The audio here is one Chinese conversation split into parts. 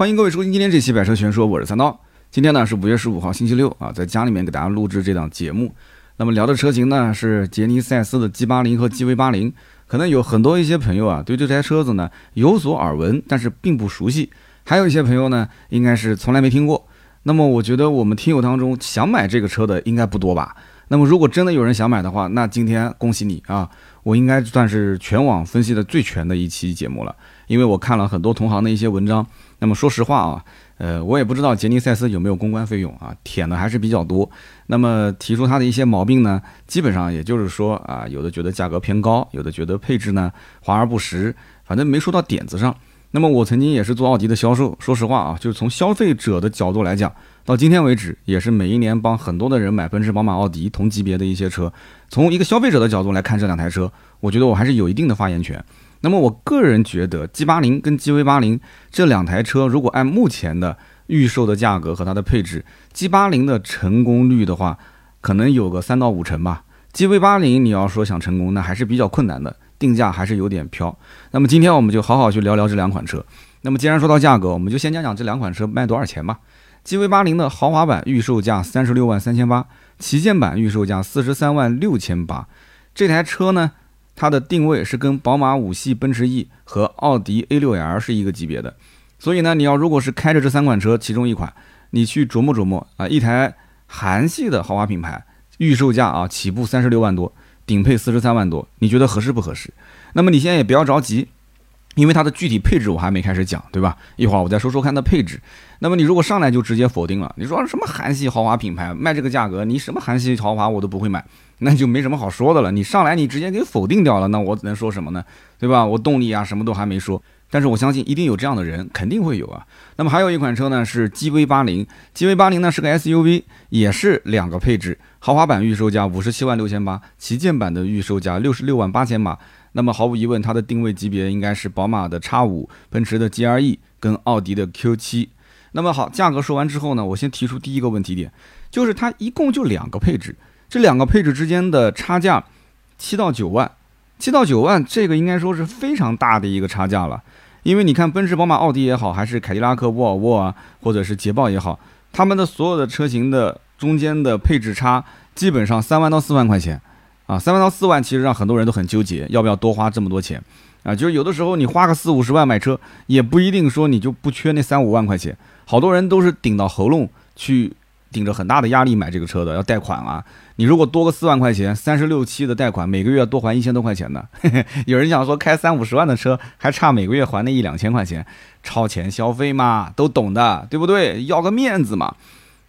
欢迎各位收听今天这期百车全说，我是三刀。今天呢是五月十五号星期六啊，在家里面给大家录制这档节目。那么聊的车型呢是杰尼赛斯的 G 八零和 GV 八零。可能有很多一些朋友啊对这台车子呢有所耳闻，但是并不熟悉。还有一些朋友呢应该是从来没听过。那么我觉得我们听友当中想买这个车的应该不多吧？那么如果真的有人想买的话，那今天恭喜你啊！我应该算是全网分析的最全的一期节目了，因为我看了很多同行的一些文章。那么说实话啊，呃，我也不知道杰尼赛斯有没有公关费用啊，舔的还是比较多。那么提出它的一些毛病呢，基本上也就是说啊，有的觉得价格偏高，有的觉得配置呢华而不实，反正没说到点子上。那么我曾经也是做奥迪的销售，说实话啊，就是从消费者的角度来讲，到今天为止，也是每一年帮很多的人买奔驰、宝马、奥迪同级别的一些车。从一个消费者的角度来看这两台车，我觉得我还是有一定的发言权。那么我个人觉得，G 八零跟 GV 八零这两台车，如果按目前的预售的价格和它的配置，G 八零的成功率的话，可能有个三到五成吧。GV 八零你要说想成功，那还是比较困难的。定价还是有点飘，那么今天我们就好好去聊聊这两款车。那么既然说到价格，我们就先讲讲这两款车卖多少钱吧。GV 八零的豪华版预售价三十六万三千八，旗舰版预售价四十三万六千八。这台车呢，它的定位是跟宝马五系、奔驰 E 和奥迪 A6L 是一个级别的。所以呢，你要如果是开着这三款车其中一款，你去琢磨琢磨啊，一台韩系的豪华品牌，预售价啊起步三十六万多。顶配四十三万多，你觉得合适不合适？那么你现在也不要着急，因为它的具体配置我还没开始讲，对吧？一会儿我再说说看它配置。那么你如果上来就直接否定了，你说什么韩系豪华品牌卖这个价格，你什么韩系豪华我都不会买，那就没什么好说的了。你上来你直接给否定掉了，那我能说什么呢？对吧？我动力啊什么都还没说，但是我相信一定有这样的人，肯定会有啊。那么还有一款车呢是 GV 八零，GV 八零呢是个 SUV，也是两个配置。豪华版预售价五十七万六千八，旗舰版的预售价六十六万八千八。那么毫无疑问，它的定位级别应该是宝马的 X 五、奔驰的 GLE 跟奥迪的 Q 七。那么好，价格说完之后呢，我先提出第一个问题点，就是它一共就两个配置，这两个配置之间的差价七到九万，七到九万，这个应该说是非常大的一个差价了。因为你看，奔驰、宝马、奥迪也好，还是凯迪拉克、沃尔沃啊，或者是捷豹也好，他们的所有的车型的。中间的配置差基本上三万到四万块钱，啊，三万到四万其实让很多人都很纠结，要不要多花这么多钱，啊，就是有的时候你花个四五十万买车，也不一定说你就不缺那三五万块钱，好多人都是顶到喉咙去，顶着很大的压力买这个车的，要贷款啊，你如果多个四万块钱，三十六期的贷款，每个月多还一千多块钱呢，有人想说开三五十万的车还差每个月还那一两千块钱，超前消费嘛，都懂的，对不对？要个面子嘛。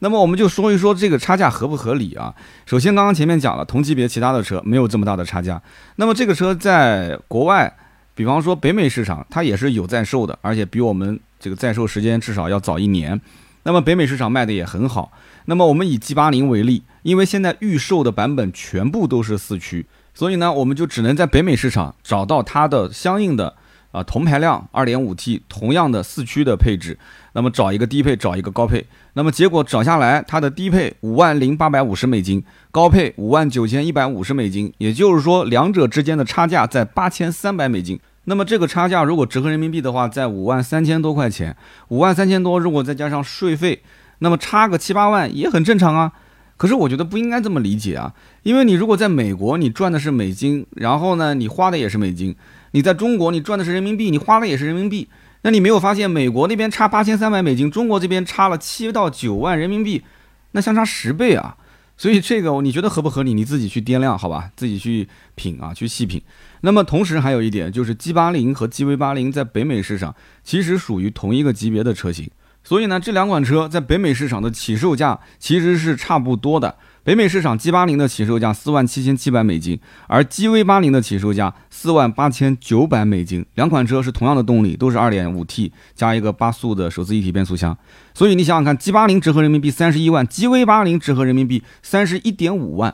那么我们就说一说这个差价合不合理啊？首先，刚刚前面讲了，同级别其他的车没有这么大的差价。那么这个车在国外，比方说北美市场，它也是有在售的，而且比我们这个在售时间至少要早一年。那么北美市场卖的也很好。那么我们以 G 八零为例，因为现在预售的版本全部都是四驱，所以呢，我们就只能在北美市场找到它的相应的。啊，同排量二点五 T，同样的四驱的配置，那么找一个低配，找一个高配，那么结果找下来，它的低配五万零八百五十美金，高配五万九千一百五十美金，也就是说两者之间的差价在八千三百美金。那么这个差价如果折合人民币的话，在五万三千多块钱，五万三千多，如果再加上税费，那么差个七八万也很正常啊。可是我觉得不应该这么理解啊，因为你如果在美国，你赚的是美金，然后呢，你花的也是美金。你在中国，你赚的是人民币，你花的也是人民币，那你没有发现美国那边差八千三百美金，中国这边差了七到九万人民币，那相差十倍啊！所以这个你觉得合不合理？你自己去掂量好吧，自己去品啊，去细品。那么同时还有一点就是，G 八零和 GV 八零在北美市场其实属于同一个级别的车型，所以呢，这两款车在北美市场的起售价其实是差不多的。北美市场 G 八零的起售价四万七千七百美金，而 GV 八零的起售价四万八千九百美金。两款车是同样的动力，都是二点五 T 加一个八速的手自一体变速箱。所以你想想看，G 八零折合人民币三十一万，GV 八零折合人民币三十一点五万。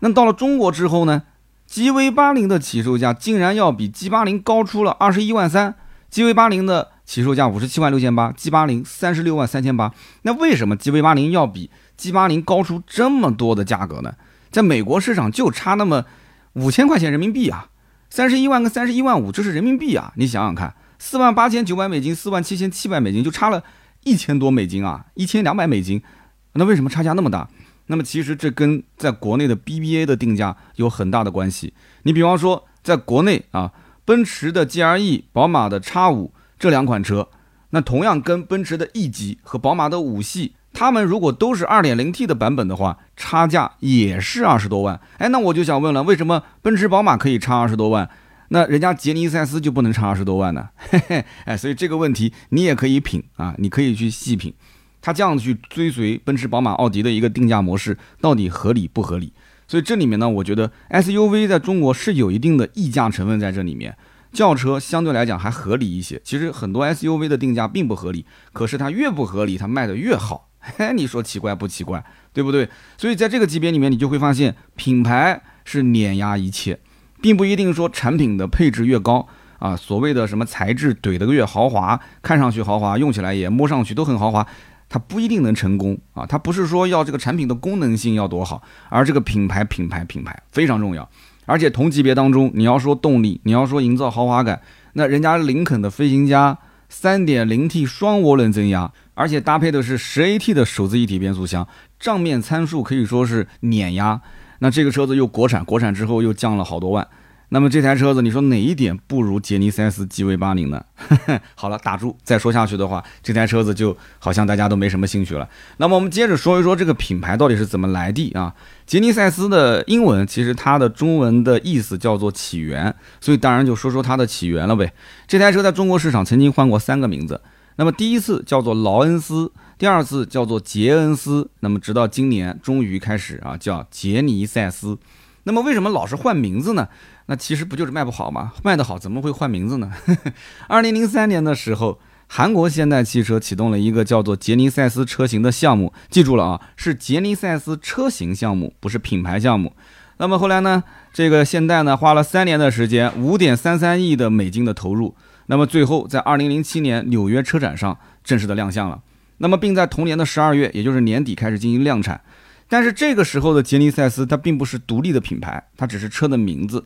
那到了中国之后呢？GV 八零的起售价竟然要比 G 八零高出了二十一万三。GV 八零的起售价五十七万六千八，G 八零三十六万三千八。那为什么 GV 八零要比？G 八零高出这么多的价格呢，在美国市场就差那么五千块钱人民币啊，三十一万跟三十一万五，这是人民币啊，你想想看，四万八千九百美金，四万七千七百美金，就差了一千多美金啊，一千两百美金。那为什么差价那么大？那么其实这跟在国内的 BBA 的定价有很大的关系。你比方说，在国内啊，奔驰的 GLE、宝马的 X 五这两款车，那同样跟奔驰的 E 级和宝马的五系，他们如果都是 2.0T 的版本的话，差价也是二十多万。哎，那我就想问了，为什么奔驰、宝马可以差二十多万，那人家杰尼赛斯就不能差二十多万呢？嘿嘿，哎，所以这个问题你也可以品啊，你可以去细品。他这样去追随奔驰、宝马、奥迪的一个定价模式，到底合理不合理？所以这里面呢，我觉得 SUV 在中国是有一定的溢价成分在这里面，轿车相对来讲还合理一些。其实很多 SUV 的定价并不合理，可是它越不合理，它卖的越好。嘿，你说奇怪不奇怪？对不对？所以在这个级别里面，你就会发现品牌是碾压一切，并不一定说产品的配置越高啊，所谓的什么材质怼得越豪华，看上去豪华，用起来也摸上去都很豪华。它不一定能成功啊！它不是说要这个产品的功能性要多好，而这个品牌、品牌、品牌非常重要。而且同级别当中，你要说动力，你要说营造豪华感，那人家林肯的飞行家 3.0T 双涡轮增压，而且搭配的是 10AT 的手自一体变速箱，账面参数可以说是碾压。那这个车子又国产，国产之后又降了好多万。那么这台车子，你说哪一点不如杰尼赛斯 GV80 呢？好了，打住，再说下去的话，这台车子就好像大家都没什么兴趣了。那么我们接着说一说这个品牌到底是怎么来的啊？杰尼赛斯的英文其实它的中文的意思叫做起源，所以当然就说说它的起源了呗。这台车在中国市场曾经换过三个名字，那么第一次叫做劳恩斯，第二次叫做杰恩斯，那么直到今年终于开始啊叫杰尼赛斯。那么为什么老是换名字呢？那其实不就是卖不好吗？卖得好怎么会换名字呢？二零零三年的时候，韩国现代汽车启动了一个叫做杰尼赛斯车型的项目，记住了啊，是杰尼赛斯车型项目，不是品牌项目。那么后来呢，这个现代呢花了三年的时间，五点三三亿的美金的投入，那么最后在二零零七年纽约车展上正式的亮相了。那么并在同年的十二月，也就是年底开始进行量产。但是这个时候的杰尼赛斯它并不是独立的品牌，它只是车的名字。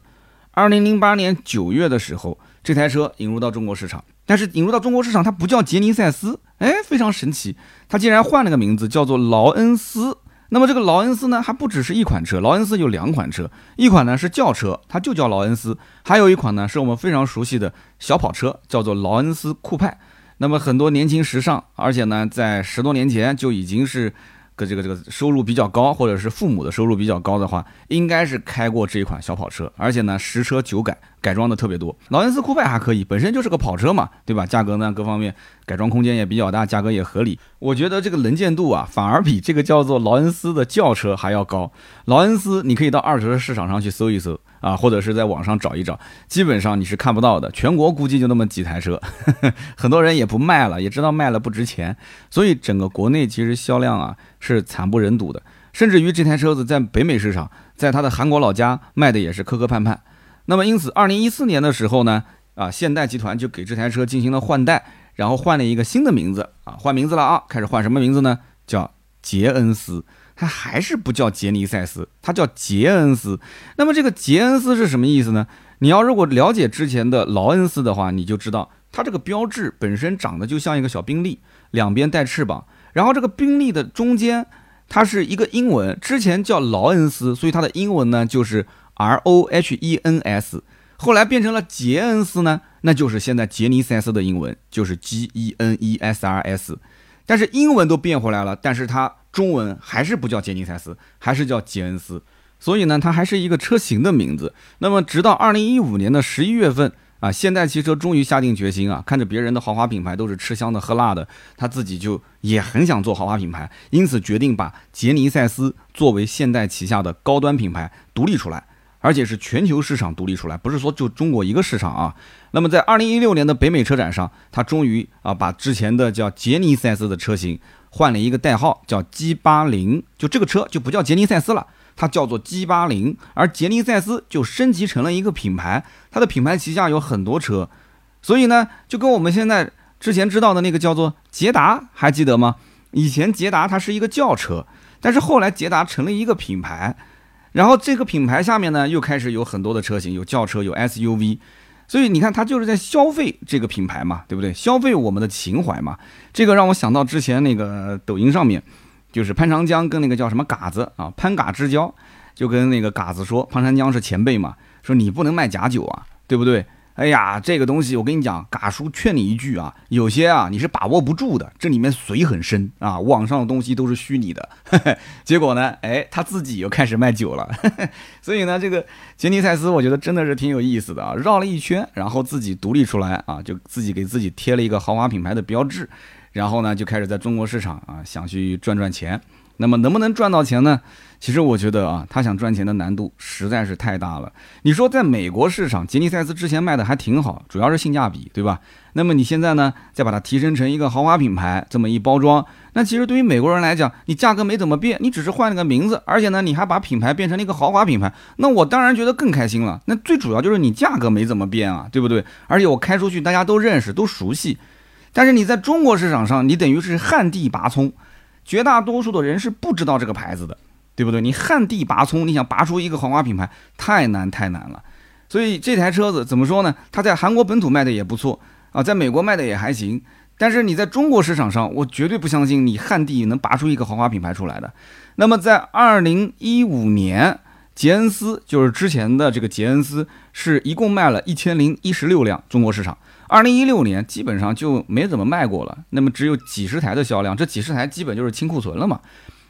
二零零八年九月的时候，这台车引入到中国市场，但是引入到中国市场，它不叫杰尼赛斯，哎，非常神奇，它竟然换了个名字，叫做劳恩斯。那么这个劳恩斯呢，还不只是一款车，劳恩斯有两款车，一款呢是轿车，它就叫劳恩斯，还有一款呢是我们非常熟悉的小跑车，叫做劳恩斯酷派。那么很多年轻时尚，而且呢在十多年前就已经是。个这个这个收入比较高，或者是父母的收入比较高的话，应该是开过这一款小跑车，而且呢，十车九改，改装的特别多。劳恩斯酷派还可以，本身就是个跑车嘛，对吧？价格呢，各方面改装空间也比较大，价格也合理。我觉得这个能见度啊，反而比这个叫做劳恩斯的轿车还要高。劳恩斯，你可以到二手车市场上去搜一搜。啊，或者是在网上找一找，基本上你是看不到的。全国估计就那么几台车，很多人也不卖了，也知道卖了不值钱，所以整个国内其实销量啊是惨不忍睹的。甚至于这台车子在北美市场，在他的韩国老家卖的也是磕磕绊绊。那么因此，二零一四年的时候呢，啊，现代集团就给这台车进行了换代，然后换了一个新的名字啊，换名字了啊，开始换什么名字呢？叫杰恩斯。它还是不叫杰尼赛斯，它叫杰恩斯。那么这个杰恩斯是什么意思呢？你要如果了解之前的劳恩斯的话，你就知道它这个标志本身长得就像一个小宾利，两边带翅膀，然后这个宾利的中间它是一个英文，之前叫劳恩斯，所以它的英文呢就是 R O H E N S，后来变成了杰恩斯呢，那就是现在杰尼赛斯的英文就是 G E N E S R S，但是英文都变回来了，但是它。中文还是不叫杰尼赛斯，还是叫杰恩斯，所以呢，它还是一个车型的名字。那么，直到二零一五年的十一月份啊，现代汽车终于下定决心啊，看着别人的豪华品牌都是吃香的喝辣的，他自己就也很想做豪华品牌，因此决定把杰尼赛斯作为现代旗下的高端品牌独立出来，而且是全球市场独立出来，不是说就中国一个市场啊。那么，在二零一六年的北美车展上，他终于啊，把之前的叫杰尼赛斯的车型。换了一个代号叫 G 八零，就这个车就不叫杰尼赛斯了，它叫做 G 八零，而杰尼赛斯就升级成了一个品牌，它的品牌旗下有很多车，所以呢，就跟我们现在之前知道的那个叫做捷达，还记得吗？以前捷达它是一个轿车，但是后来捷达成了一个品牌，然后这个品牌下面呢又开始有很多的车型，有轿车，有 SUV。所以你看，它就是在消费这个品牌嘛，对不对？消费我们的情怀嘛。这个让我想到之前那个抖音上面，就是潘长江跟那个叫什么嘎子啊，潘嘎之交，就跟那个嘎子说，潘长江是前辈嘛，说你不能卖假酒啊，对不对？哎呀，这个东西我跟你讲，嘎叔劝你一句啊，有些啊你是把握不住的，这里面水很深啊，网上的东西都是虚拟的。结果呢，哎，他自己又开始卖酒了。所以呢，这个杰尼赛斯我觉得真的是挺有意思的啊，绕了一圈，然后自己独立出来啊，就自己给自己贴了一个豪华品牌的标志，然后呢就开始在中国市场啊想去赚赚钱。那么能不能赚到钱呢？其实我觉得啊，他想赚钱的难度实在是太大了。你说在美国市场，杰尼赛斯之前卖的还挺好，主要是性价比，对吧？那么你现在呢，再把它提升成一个豪华品牌，这么一包装，那其实对于美国人来讲，你价格没怎么变，你只是换了个名字，而且呢，你还把品牌变成了一个豪华品牌，那我当然觉得更开心了。那最主要就是你价格没怎么变啊，对不对？而且我开出去大家都认识，都熟悉。但是你在中国市场上，你等于是旱地拔葱，绝大多数的人是不知道这个牌子的。对不对？你旱地拔葱，你想拔出一个豪华品牌，太难太难了。所以这台车子怎么说呢？它在韩国本土卖的也不错啊，在美国卖的也还行。但是你在中国市场上，我绝对不相信你旱地能拔出一个豪华品牌出来的。那么在二零一五年，捷恩斯就是之前的这个捷恩斯，是一共卖了一千零一十六辆中国市场。二零一六年基本上就没怎么卖过了，那么只有几十台的销量，这几十台基本就是清库存了嘛。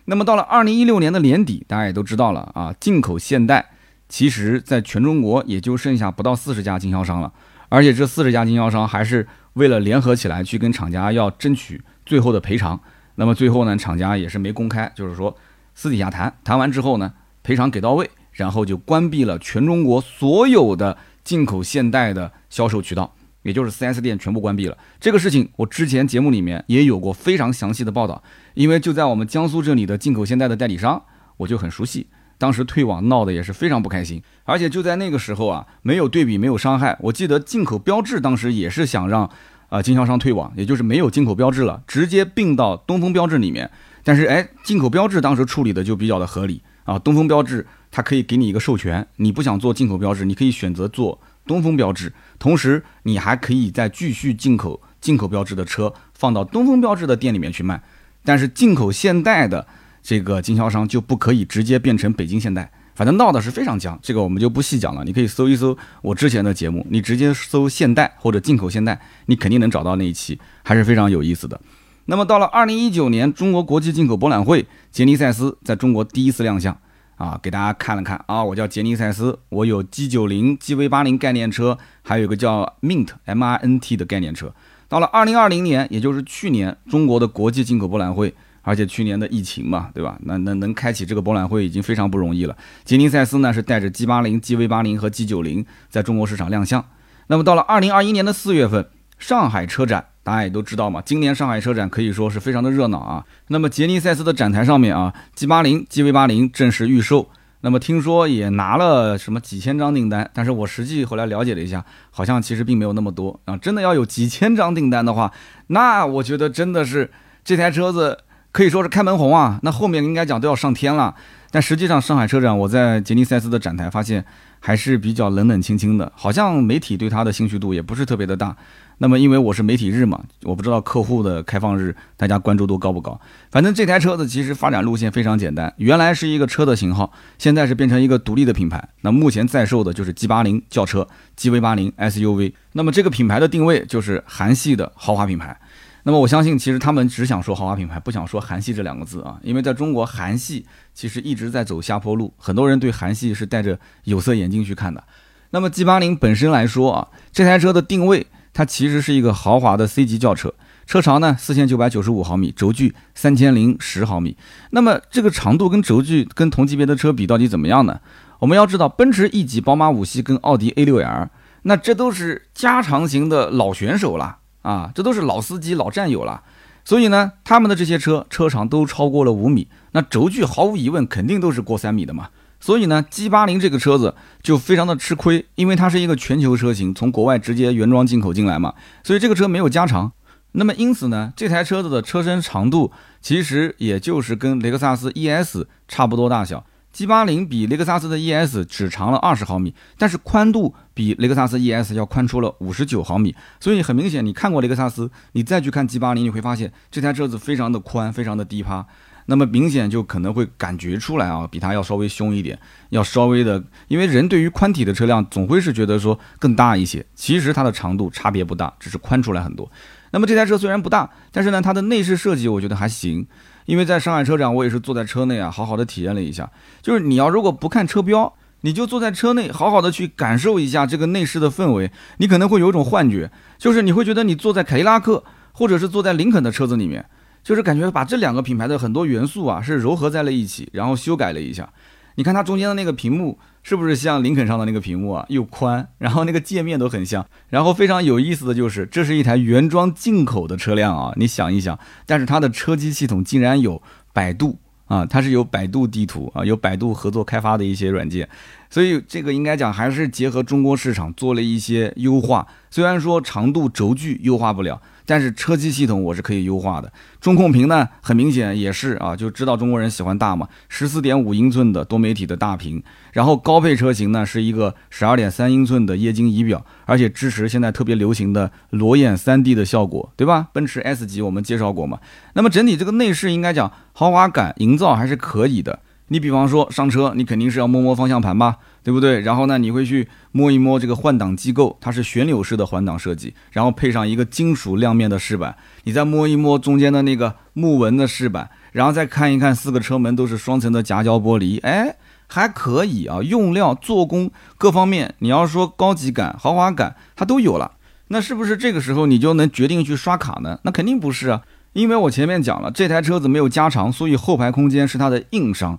那么到了二零一六年的年底，大家也都知道了啊，进口现代其实在全中国也就剩下不到四十家经销商了，而且这四十家经销商还是为了联合起来去跟厂家要争取最后的赔偿。那么最后呢，厂家也是没公开，就是说私底下谈谈完之后呢，赔偿给到位，然后就关闭了全中国所有的进口现代的销售渠道。也就是 4S 店全部关闭了，这个事情我之前节目里面也有过非常详细的报道，因为就在我们江苏这里的进口现代的代理商，我就很熟悉。当时退网闹得也是非常不开心，而且就在那个时候啊，没有对比没有伤害。我记得进口标志当时也是想让啊经销商退网，也就是没有进口标志了，直接并到东风标志里面。但是哎，进口标志当时处理的就比较的合理啊，东风标志它可以给你一个授权，你不想做进口标志，你可以选择做。东风标致，同时你还可以再继续进口进口标志的车放到东风标致的店里面去卖，但是进口现代的这个经销商就不可以直接变成北京现代，反正闹的是非常僵，这个我们就不细讲了。你可以搜一搜我之前的节目，你直接搜现代或者进口现代，你肯定能找到那一期，还是非常有意思的。那么到了二零一九年中国国际进口博览会，杰尼赛斯在中国第一次亮相。啊，给大家看了看啊，我叫杰尼赛斯，我有 G 九零、GV 八零概念车，还有一个叫 Mint M R N T 的概念车。到了二零二零年，也就是去年，中国的国际进口博览会，而且去年的疫情嘛，对吧？那能能开启这个博览会已经非常不容易了。杰尼赛斯呢是带着 G 八零、GV 八零和 G 九零在中国市场亮相。那么到了二零二一年的四月份，上海车展。大家也都知道嘛，今年上海车展可以说是非常的热闹啊。那么杰尼赛斯的展台上面啊，G80、GV80 正式预售。那么听说也拿了什么几千张订单，但是我实际后来了解了一下，好像其实并没有那么多啊。真的要有几千张订单的话，那我觉得真的是这台车子可以说是开门红啊。那后面应该讲都要上天了。但实际上上海车展，我在杰尼赛斯的展台发现还是比较冷冷清清的，好像媒体对它的兴趣度也不是特别的大。那么，因为我是媒体日嘛，我不知道客户的开放日大家关注度高不高。反正这台车子其实发展路线非常简单，原来是一个车的型号，现在是变成一个独立的品牌。那目前在售的就是 G80 轿车、GV80 SUV。那么这个品牌的定位就是韩系的豪华品牌。那么我相信，其实他们只想说豪华品牌，不想说韩系这两个字啊，因为在中国韩系其实一直在走下坡路，很多人对韩系是戴着有色眼镜去看的。那么 G80 本身来说啊，这台车的定位。它其实是一个豪华的 C 级轿车，车长呢四千九百九十五毫米，轴距三千零十毫米。那么这个长度跟轴距跟同级别的车比到底怎么样呢？我们要知道，奔驰 E 级、宝马五系跟奥迪 A6L，那这都是加长型的老选手了啊，这都是老司机、老战友了。所以呢，他们的这些车车长都超过了五米，那轴距毫无疑问肯定都是过三米的嘛。所以呢，G80 这个车子就非常的吃亏，因为它是一个全球车型，从国外直接原装进口进来嘛，所以这个车没有加长。那么因此呢，这台车子的车身长度其实也就是跟雷克萨斯 ES 差不多大小，G 八零比雷克萨斯的 ES 只长了二十毫米，但是宽度比雷克萨斯 ES 要宽出了五十九毫米。所以很明显，你看过雷克萨斯，你再去看 G 八零，你会发现这台车子非常的宽，非常的低趴。那么明显就可能会感觉出来啊，比它要稍微凶一点，要稍微的，因为人对于宽体的车辆总会是觉得说更大一些。其实它的长度差别不大，只是宽出来很多。那么这台车虽然不大，但是呢，它的内饰设计我觉得还行。因为在上海车展，我也是坐在车内啊，好好的体验了一下。就是你要如果不看车标，你就坐在车内，好好的去感受一下这个内饰的氛围，你可能会有一种幻觉，就是你会觉得你坐在凯迪拉克或者是坐在林肯的车子里面。就是感觉把这两个品牌的很多元素啊是糅合在了一起，然后修改了一下。你看它中间的那个屏幕是不是像林肯上的那个屏幕啊？又宽，然后那个界面都很像。然后非常有意思的就是，这是一台原装进口的车辆啊！你想一想，但是它的车机系统竟然有百度啊，它是有百度地图啊，有百度合作开发的一些软件。所以这个应该讲还是结合中国市场做了一些优化。虽然说长度轴距优化不了。但是车机系统我是可以优化的，中控屏呢，很明显也是啊，就知道中国人喜欢大嘛，十四点五英寸的多媒体的大屏，然后高配车型呢是一个十二点三英寸的液晶仪表，而且支持现在特别流行的裸眼三 D 的效果，对吧？奔驰 S 级我们介绍过嘛，那么整体这个内饰应该讲豪华感营造还是可以的。你比方说上车，你肯定是要摸摸方向盘吧，对不对？然后呢，你会去摸一摸这个换挡机构，它是旋钮式的换挡设计，然后配上一个金属亮面的饰板，你再摸一摸中间的那个木纹的饰板，然后再看一看四个车门都是双层的夹胶玻璃，哎，还可以啊，用料、做工各方面，你要说高级感、豪华感，它都有了。那是不是这个时候你就能决定去刷卡呢？那肯定不是啊，因为我前面讲了，这台车子没有加长，所以后排空间是它的硬伤。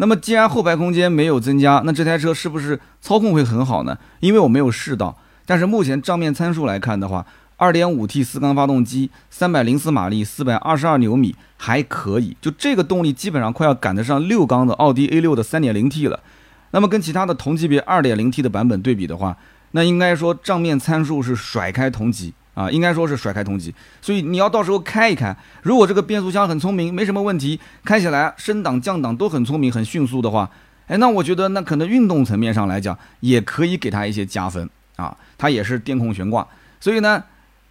那么既然后排空间没有增加，那这台车是不是操控会很好呢？因为我没有试到，但是目前账面参数来看的话，2.5T 四缸发动机，304马力，422牛米，还可以。就这个动力基本上快要赶得上六缸的奥迪 A6 的 3.0T 了。那么跟其他的同级别 2.0T 的版本对比的话，那应该说账面参数是甩开同级。啊，应该说是甩开同级，所以你要到时候开一开，如果这个变速箱很聪明，没什么问题，开起来升档降档都很聪明、很迅速的话，哎，那我觉得那可能运动层面上来讲，也可以给它一些加分啊。它也是电控悬挂，所以呢，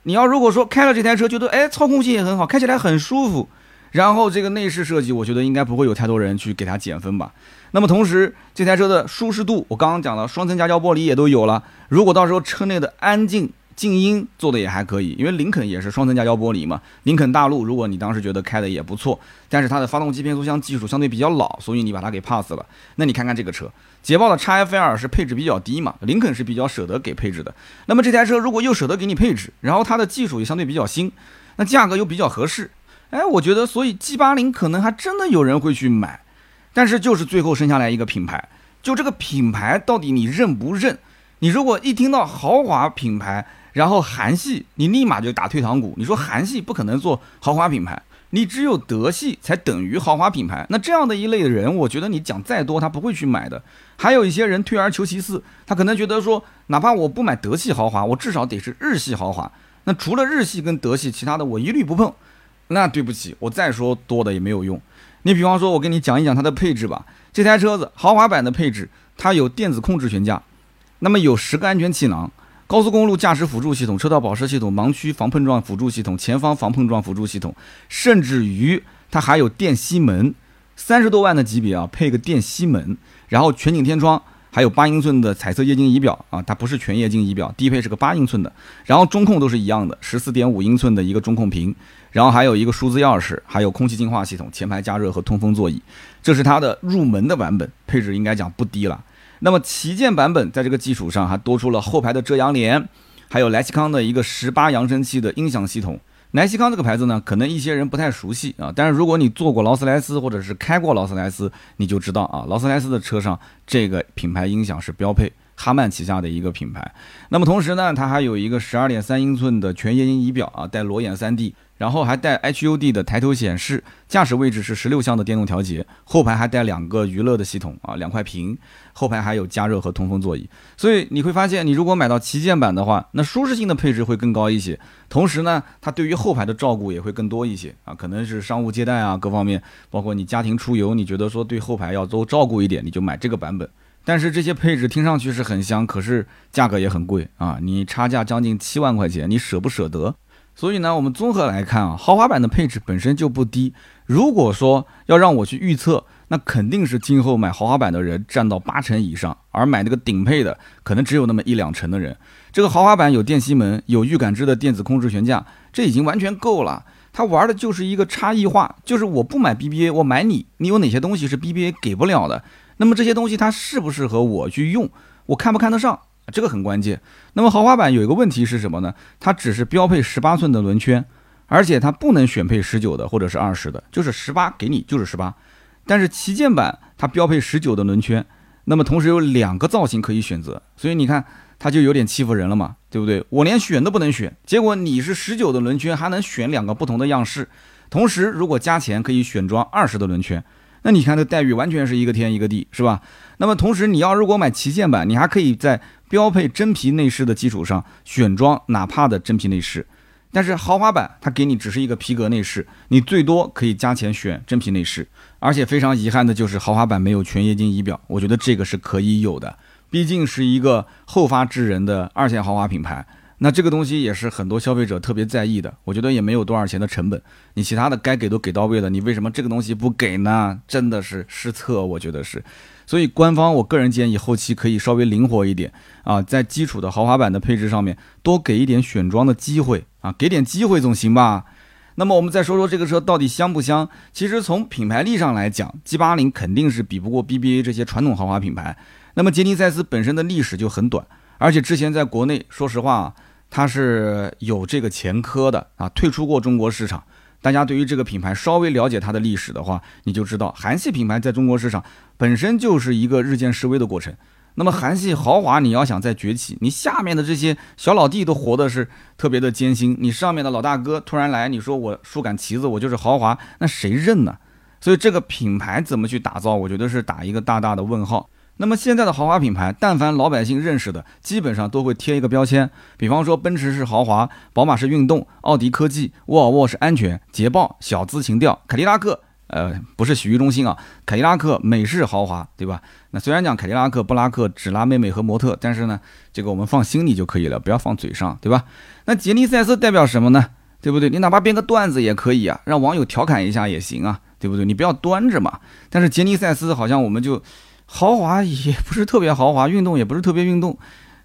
你要如果说开了这台车，觉得哎操控性也很好，开起来很舒服，然后这个内饰设计，我觉得应该不会有太多人去给它减分吧。那么同时，这台车的舒适度，我刚刚讲了，双层夹胶玻璃也都有了，如果到时候车内的安静。静音做的也还可以，因为林肯也是双层夹胶玻璃嘛。林肯大陆，如果你当时觉得开的也不错，但是它的发动机变速箱技术相对比较老，所以你把它给 pass 了。那你看看这个车，捷豹的 XFL 是配置比较低嘛，林肯是比较舍得给配置的。那么这台车如果又舍得给你配置，然后它的技术也相对比较新，那价格又比较合适，哎，我觉得所以 G 八零可能还真的有人会去买，但是就是最后剩下来一个品牌，就这个品牌到底你认不认？你如果一听到豪华品牌，然后韩系，你立马就打退堂鼓。你说韩系不可能做豪华品牌，你只有德系才等于豪华品牌。那这样的一类的人，我觉得你讲再多，他不会去买的。还有一些人退而求其次，他可能觉得说，哪怕我不买德系豪华，我至少得是日系豪华。那除了日系跟德系，其他的我一律不碰。那对不起，我再说多的也没有用。你比方说，我跟你讲一讲它的配置吧。这台车子豪华版的配置，它有电子控制悬架，那么有十个安全气囊。高速公路驾驶辅助系统、车道保持系统、盲区防碰撞辅助系统、前方防碰撞辅助系统，甚至于它还有电吸门，三十多万的级别啊，配个电吸门，然后全景天窗，还有八英寸的彩色液晶仪表啊，它不是全液晶仪表，低配是个八英寸的，然后中控都是一样的，十四点五英寸的一个中控屏，然后还有一个数字钥匙，还有空气净化系统、前排加热和通风座椅，这是它的入门的版本，配置应该讲不低了。那么旗舰版本在这个基础上还多出了后排的遮阳帘，还有莱西康的一个十八扬声器的音响系统。莱西康这个牌子呢，可能一些人不太熟悉啊，但是如果你坐过劳斯莱斯或者是开过劳斯莱斯，你就知道啊，劳斯莱斯的车上这个品牌音响是标配，哈曼旗下的一个品牌。那么同时呢，它还有一个十二点三英寸的全液晶仪表啊，带裸眼三 D。然后还带 HUD 的抬头显示，驾驶位置是十六项的电动调节，后排还带两个娱乐的系统啊，两块屏，后排还有加热和通风座椅。所以你会发现，你如果买到旗舰版的话，那舒适性的配置会更高一些，同时呢，它对于后排的照顾也会更多一些啊，可能是商务接待啊，各方面，包括你家庭出游，你觉得说对后排要多照顾一点，你就买这个版本。但是这些配置听上去是很香，可是价格也很贵啊，你差价将近七万块钱，你舍不舍得？所以呢，我们综合来看啊，豪华版的配置本身就不低。如果说要让我去预测，那肯定是今后买豪华版的人占到八成以上，而买那个顶配的可能只有那么一两成的人。这个豪华版有电吸门，有预感知的电子控制悬架，这已经完全够了。它玩的就是一个差异化，就是我不买 BBA，我买你，你有哪些东西是 BBA 给不了的？那么这些东西它适不适合我去用？我看不看得上？这个很关键。那么豪华版有一个问题是什么呢？它只是标配十八寸的轮圈，而且它不能选配十九的或者是二十的，就是十八给你就是十八。但是旗舰版它标配十九的轮圈，那么同时有两个造型可以选择，所以你看它就有点欺负人了嘛，对不对？我连选都不能选，结果你是十九的轮圈还能选两个不同的样式，同时如果加钱可以选装二十的轮圈。那你看这待遇完全是一个天一个地，是吧？那么同时你要如果买旗舰版，你还可以在标配真皮内饰的基础上选装哪怕的真皮内饰，但是豪华版它给你只是一个皮革内饰，你最多可以加钱选真皮内饰。而且非常遗憾的就是豪华版没有全液晶仪表，我觉得这个是可以有的，毕竟是一个后发制人的二线豪华品牌。那这个东西也是很多消费者特别在意的，我觉得也没有多少钱的成本，你其他的该给都给到位了，你为什么这个东西不给呢？真的是失策，我觉得是。所以官方，我个人建议后期可以稍微灵活一点啊，在基础的豪华版的配置上面多给一点选装的机会啊，给点机会总行吧。那么我们再说说这个车到底香不香？其实从品牌力上来讲，G80 肯定是比不过 BBA 这些传统豪华品牌。那么杰尼赛斯本身的历史就很短，而且之前在国内，说实话啊。它是有这个前科的啊，退出过中国市场。大家对于这个品牌稍微了解它的历史的话，你就知道韩系品牌在中国市场本身就是一个日渐式微的过程。那么韩系豪华你要想再崛起，你下面的这些小老弟都活的是特别的艰辛，你上面的老大哥突然来，你说我竖杆旗子，我就是豪华，那谁认呢？所以这个品牌怎么去打造，我觉得是打一个大大的问号。那么现在的豪华品牌，但凡老百姓认识的，基本上都会贴一个标签，比方说奔驰是豪华，宝马是运动，奥迪科技，沃尔沃是安全，捷豹小资情调，凯迪拉克，呃，不是洗浴中心啊，凯迪拉克美式豪华，对吧？那虽然讲凯迪拉克、布拉克只拉妹妹和模特，但是呢，这个我们放心里就可以了，不要放嘴上，对吧？那杰尼赛斯代表什么呢？对不对？你哪怕编个段子也可以啊，让网友调侃一下也行啊，对不对？你不要端着嘛。但是杰尼赛斯好像我们就。豪华 也不是特别豪华，运动也不是特别运动，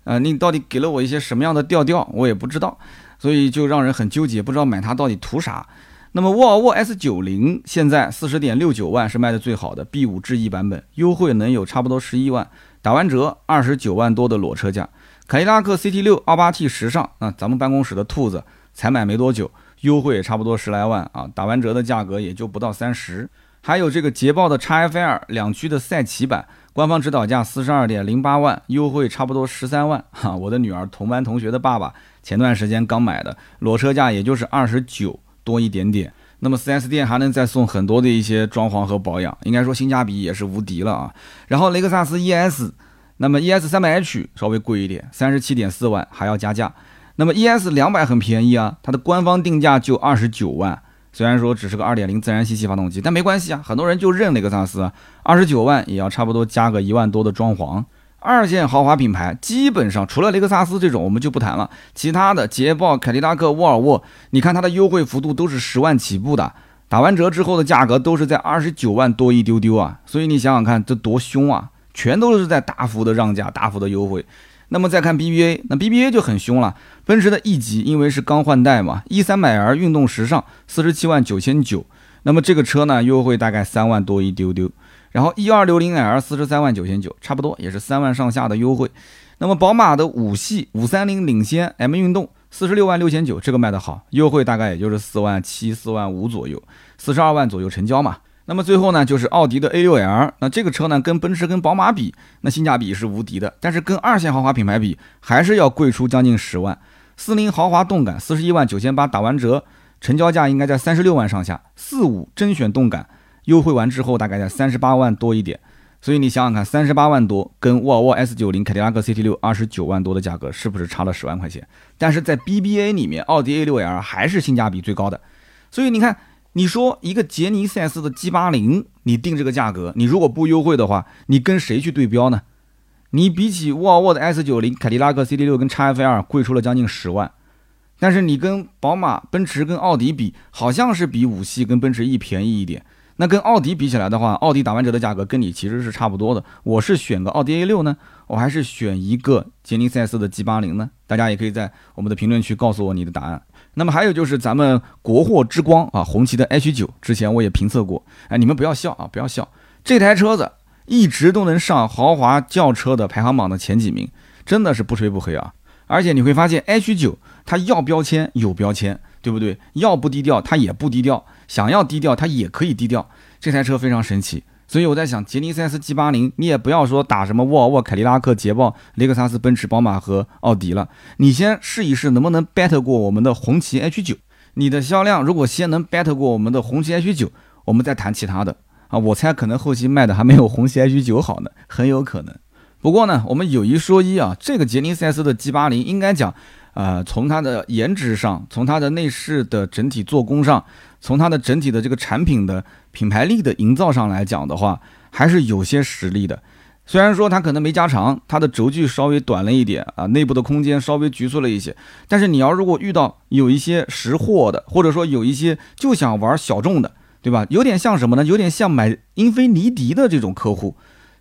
呃，你到底给了我一些什么样的调调，我也不知道，所以就让人很纠结，不知道买它到底图啥。那么沃尔沃 S90 现在四十点六九万是卖的最好的 B5 智逸版本，优惠能有差不多十一万，打完折二十九万多的裸车价。凯迪拉克 CT6 28T 时尚，啊，咱们办公室的兔子才买没多久，优惠也差不多十来万啊，打完折的价格也就不到三十。还有这个捷豹的 XFL 两驱的赛骑版，官方指导价四十二点零八万，优惠差不多十三万。哈，我的女儿同班同学的爸爸前段时间刚买的，裸车价也就是二十九多一点点。那么 4S 店还能再送很多的一些装潢和保养，应该说性价比也是无敌了啊。然后雷克萨斯 ES，那么 ES 三百 H 稍微贵一点，三十七点四万还要加价。那么 ES 两百很便宜啊，它的官方定价就二十九万。虽然说只是个二点零自然吸气发动机，但没关系啊，很多人就认雷克萨斯，二十九万也要差不多加个一万多的装潢。二线豪华品牌基本上除了雷克萨斯这种我们就不谈了，其他的捷豹、凯迪拉克、沃尔沃，你看它的优惠幅度都是十万起步的，打完折之后的价格都是在二十九万多一丢丢啊，所以你想想看这多凶啊，全都是在大幅的让价、大幅的优惠。那么再看 BBA，那 BBA 就很凶了。奔驰的 E 级因为是刚换代嘛，E 三百 L 运动时尚四十七万九千九，那么这个车呢优惠大概三万多一丢丢。然后 E 二六零 L 四十三万九千九，差不多也是三万上下的优惠。那么宝马的五系五三零领先 M 运动四十六万六千九，这个卖的好，优惠大概也就是四万七四万五左右，四十二万左右成交嘛。那么最后呢，就是奥迪的 A6L，那这个车呢，跟奔驰、跟宝马比，那性价比是无敌的，但是跟二线豪华品牌比，还是要贵出将近十万。四零豪华动感四十一万九千八，打完折，成交价应该在三十六万上下，四五甄选动感优惠完之后大概在三十八万多一点。所以你想想看，三十八万多跟沃尔沃 S 九零、凯迪拉克 CT 六二十九万多的价格，是不是差了十万块钱？但是在 BBA 里面，奥迪 A 六 L 还是性价比最高的。所以你看，你说一个杰尼赛斯的 G 八零，你定这个价格，你如果不优惠的话，你跟谁去对标呢？你比起沃尔沃的 S 九零、凯迪拉克 CT 六跟 x F L 贵出了将近十万，但是你跟宝马、奔驰跟奥迪比，好像是比五系跟奔驰 E 便宜一点。那跟奥迪比起来的话，奥迪打完折的价格跟你其实是差不多的。我是选个奥迪 A 六呢，我还是选一个杰尼赛斯的 G 八零呢？大家也可以在我们的评论区告诉我你的答案。那么还有就是咱们国货之光啊，红旗的 H 九，之前我也评测过。哎，你们不要笑啊，不要笑，这台车子一直都能上豪华轿车的排行榜的前几名，真的是不吹不黑啊。而且你会发现 H 九它要标签有标签。对不对？要不低调，它也不低调；想要低调，它也可以低调。这台车非常神奇，所以我在想，杰尼赛斯 G 八零，你也不要说打什么沃尔沃、凯迪拉克、捷豹、雷克萨斯、奔驰、宝马和奥迪了，你先试一试能不能 battle 过我们的红旗 H 九。你的销量如果先能 battle 过我们的红旗 H 九，我们再谈其他的啊。我猜可能后期卖的还没有红旗 H 九好呢，很有可能。不过呢，我们有一说一啊，这个杰尼赛斯的 G 八零应该讲。呃，从它的颜值上，从它的内饰的整体做工上，从它的整体的这个产品的品牌力的营造上来讲的话，还是有些实力的。虽然说它可能没加长，它的轴距稍微短了一点啊，内部的空间稍微局促了一些。但是你要如果遇到有一些识货的，或者说有一些就想玩小众的，对吧？有点像什么呢？有点像买英菲尼迪的这种客户，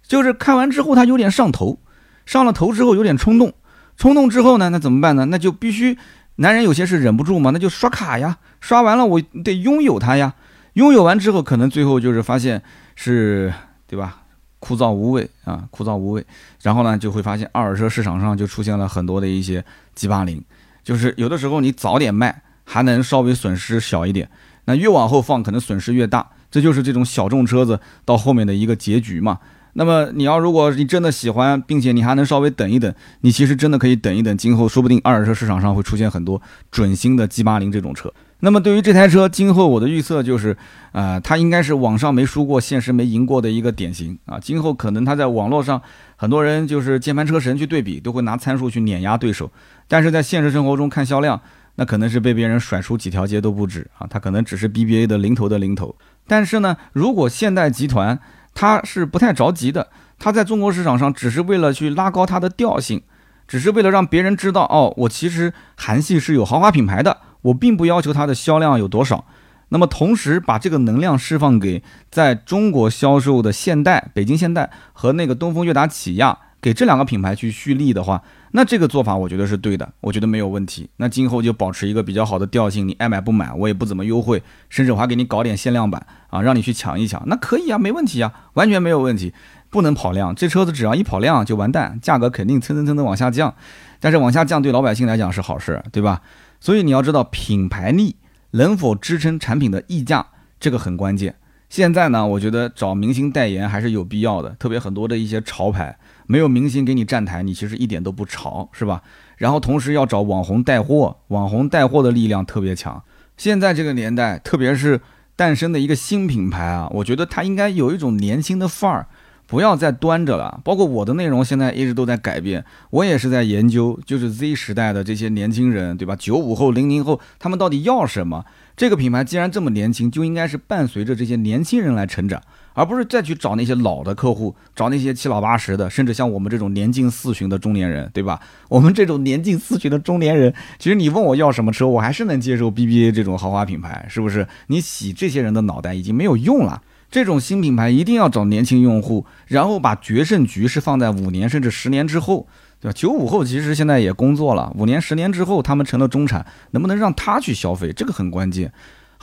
就是看完之后他有点上头，上了头之后有点冲动。冲动之后呢？那怎么办呢？那就必须，男人有些是忍不住嘛，那就刷卡呀，刷完了我得拥有它呀，拥有完之后可能最后就是发现是，对吧？枯燥无味啊，枯燥无味。然后呢，就会发现二手车市场上就出现了很多的一些 G 八零，就是有的时候你早点卖还能稍微损失小一点，那越往后放可能损失越大，这就是这种小众车子到后面的一个结局嘛。那么你要如果你真的喜欢，并且你还能稍微等一等，你其实真的可以等一等，今后说不定二手车市场上会出现很多准新的 G 八零这种车。那么对于这台车，今后我的预测就是，呃，它应该是网上没输过，现实没赢过的一个典型啊。今后可能它在网络上，很多人就是键盘车神去对比，都会拿参数去碾压对手，但是在现实生活中看销量，那可能是被别人甩出几条街都不止啊。它可能只是 BBA 的零头的零头，但是呢，如果现代集团，他是不太着急的，他在中国市场上只是为了去拉高它的调性，只是为了让别人知道，哦，我其实韩系是有豪华品牌的，我并不要求它的销量有多少。那么同时把这个能量释放给在中国销售的现代、北京现代和那个东风悦达起亚。给这两个品牌去蓄力的话，那这个做法我觉得是对的，我觉得没有问题。那今后就保持一个比较好的调性，你爱买不买，我也不怎么优惠，甚至我还给你搞点限量版啊，让你去抢一抢，那可以啊，没问题啊，完全没有问题。不能跑量，这车子只要一跑量就完蛋，价格肯定蹭蹭蹭的往下降。但是往下降对老百姓来讲是好事，对吧？所以你要知道品牌力能否支撑产品的溢价，这个很关键。现在呢，我觉得找明星代言还是有必要的，特别很多的一些潮牌，没有明星给你站台，你其实一点都不潮，是吧？然后同时要找网红带货，网红带货的力量特别强。现在这个年代，特别是诞生的一个新品牌啊，我觉得它应该有一种年轻的范儿。不要再端着了，包括我的内容现在一直都在改变，我也是在研究，就是 Z 时代的这些年轻人，对吧？九五后、零零后，他们到底要什么？这个品牌既然这么年轻，就应该是伴随着这些年轻人来成长，而不是再去找那些老的客户，找那些七老八十的，甚至像我们这种年近四旬的中年人，对吧？我们这种年近四旬的中年人，其实你问我要什么车，我还是能接受 BBA 这种豪华品牌，是不是？你洗这些人的脑袋已经没有用了。这种新品牌一定要找年轻用户，然后把决胜局是放在五年甚至十年之后，对吧？九五后其实现在也工作了，五年十年之后他们成了中产，能不能让他去消费，这个很关键。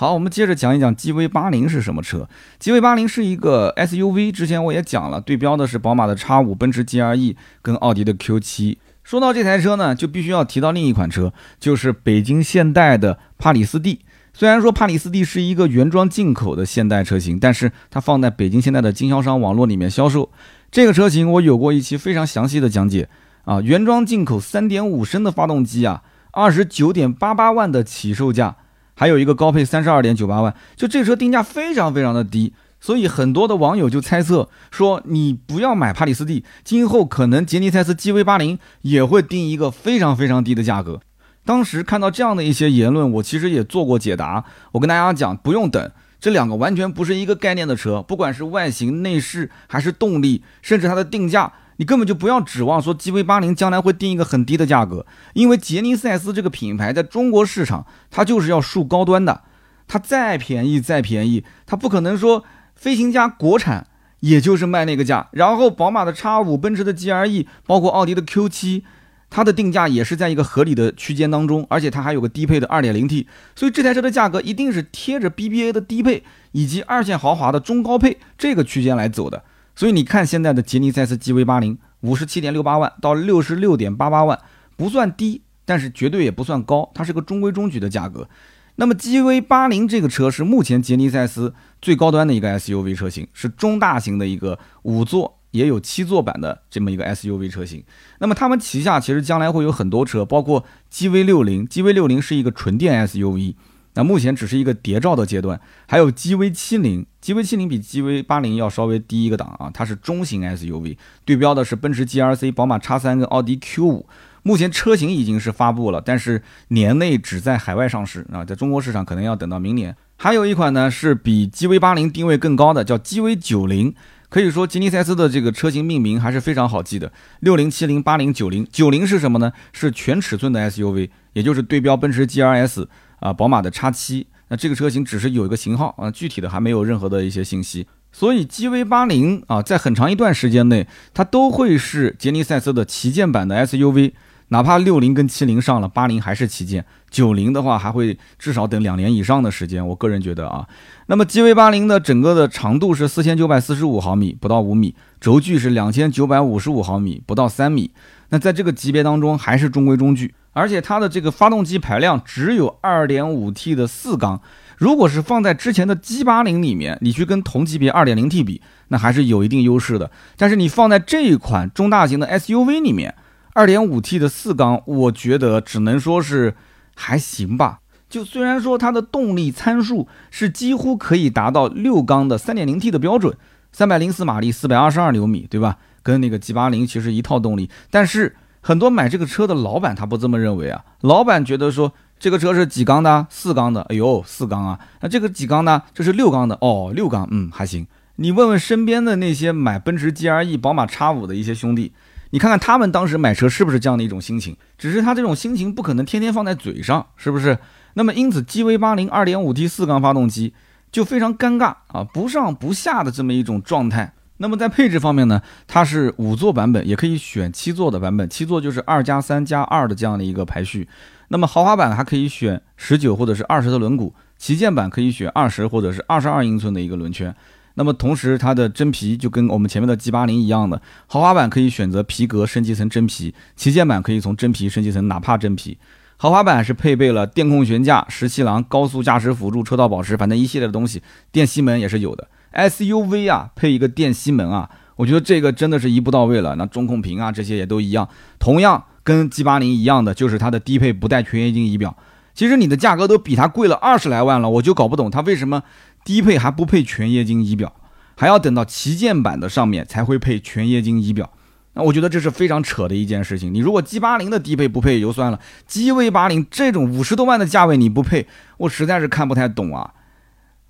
好，我们接着讲一讲 GV 八零是什么车。GV 八零是一个 SUV，之前我也讲了，对标的是宝马的 X 五、奔驰 GLE 跟奥迪的 Q 七。说到这台车呢，就必须要提到另一款车，就是北京现代的帕里斯蒂。虽然说帕里斯蒂是一个原装进口的现代车型，但是它放在北京现代的经销商网络里面销售。这个车型我有过一期非常详细的讲解啊，原装进口3.5升的发动机啊，二十九点八八万的起售价，还有一个高配三十二点九八万，就这车定价非常非常的低，所以很多的网友就猜测说，你不要买帕里斯蒂，今后可能杰尼赛斯 GV 八零也会定一个非常非常低的价格。当时看到这样的一些言论，我其实也做过解答，我跟大家讲，不用等，这两个完全不是一个概念的车，不管是外形、内饰还是动力，甚至它的定价。你根本就不要指望说 G V 八零将来会定一个很低的价格，因为杰尼赛斯这个品牌在中国市场，它就是要树高端的，它再便宜再便宜，它不可能说飞行家国产也就是卖那个价，然后宝马的 X 五、奔驰的 G R E，包括奥迪的 Q 七，它的定价也是在一个合理的区间当中，而且它还有个低配的二点零 T，所以这台车的价格一定是贴着 B B A 的低配以及二线豪华的中高配这个区间来走的。所以你看，现在的杰尼赛斯 GV 八零五十七点六八万到六十六点八八万，不算低，但是绝对也不算高，它是个中规中矩的价格。那么 GV 八零这个车是目前杰尼赛斯最高端的一个 SUV 车型，是中大型的一个五座也有七座版的这么一个 SUV 车型。那么他们旗下其实将来会有很多车，包括 GV 六零，GV 六零是一个纯电 SUV。那目前只是一个谍照的阶段，还有 GV 七零，GV 七零比 GV 八零要稍微低一个档啊，它是中型 SUV，对标的是奔驰 GRC、宝马 X 三跟奥迪 Q 五。目前车型已经是发布了，但是年内只在海外上市啊，在中国市场可能要等到明年。还有一款呢是比 GV 八零定位更高的，叫 GV 九零。可以说吉尼赛斯的这个车型命名还是非常好记的，六零、七零、八零、九零。九零是什么呢？是全尺寸的 SUV，也就是对标奔驰 GRS。啊，宝马的叉七，那这个车型只是有一个型号啊，具体的还没有任何的一些信息。所以 GV 八零啊，在很长一段时间内，它都会是杰尼赛斯的旗舰版的 SUV。哪怕六零跟七零上了，八零还是旗舰。九零的话，还会至少等两年以上的时间。我个人觉得啊，那么 GV 八零的整个的长度是四千九百四十五毫米，不到五米；轴距是两千九百五十五毫米，不到三米。那在这个级别当中，还是中规中矩。而且它的这个发动机排量只有 2.5T 的四缸，如果是放在之前的 G80 里面，你去跟同级别 2.0T 比，那还是有一定优势的。但是你放在这一款中大型的 SUV 里面，2.5T 的四缸，我觉得只能说是还行吧。就虽然说它的动力参数是几乎可以达到六缸的 3.0T 的标准，304马力，422牛米，对吧？跟那个 G80 其实一套动力，但是。很多买这个车的老板他不这么认为啊，老板觉得说这个车是几缸的？四缸的，哎呦，四缸啊！那这个几缸呢？这是六缸的哦，六缸，嗯，还行。你问问身边的那些买奔驰 GRE、宝马 X 五的一些兄弟，你看看他们当时买车是不是这样的一种心情？只是他这种心情不可能天天放在嘴上，是不是？那么因此，GV 八零二点五 T 四缸发动机就非常尴尬啊，不上不下的这么一种状态。那么在配置方面呢，它是五座版本，也可以选七座的版本，七座就是二加三加二的这样的一个排序。那么豪华版还可以选十九或者是二十的轮毂，旗舰版可以选二十或者是二十二英寸的一个轮圈。那么同时它的真皮就跟我们前面的 G 八零一样的，豪华版可以选择皮革升级成真皮，旗舰版可以从真皮升级成纳帕真皮。豪华版是配备了电控悬架、十七档、高速驾驶辅助、车道保持，反正一系列的东西，电吸门也是有的。SUV 啊，配一个电吸门啊，我觉得这个真的是一步到位了。那中控屏啊，这些也都一样。同样跟 G80 一样的，就是它的低配不带全液晶仪表。其实你的价格都比它贵了二十来万了，我就搞不懂它为什么低配还不配全液晶仪表，还要等到旗舰版的上面才会配全液晶仪表。那我觉得这是非常扯的一件事情。你如果 G80 的低配不配也就算了，GV80 这种五十多万的价位你不配，我实在是看不太懂啊。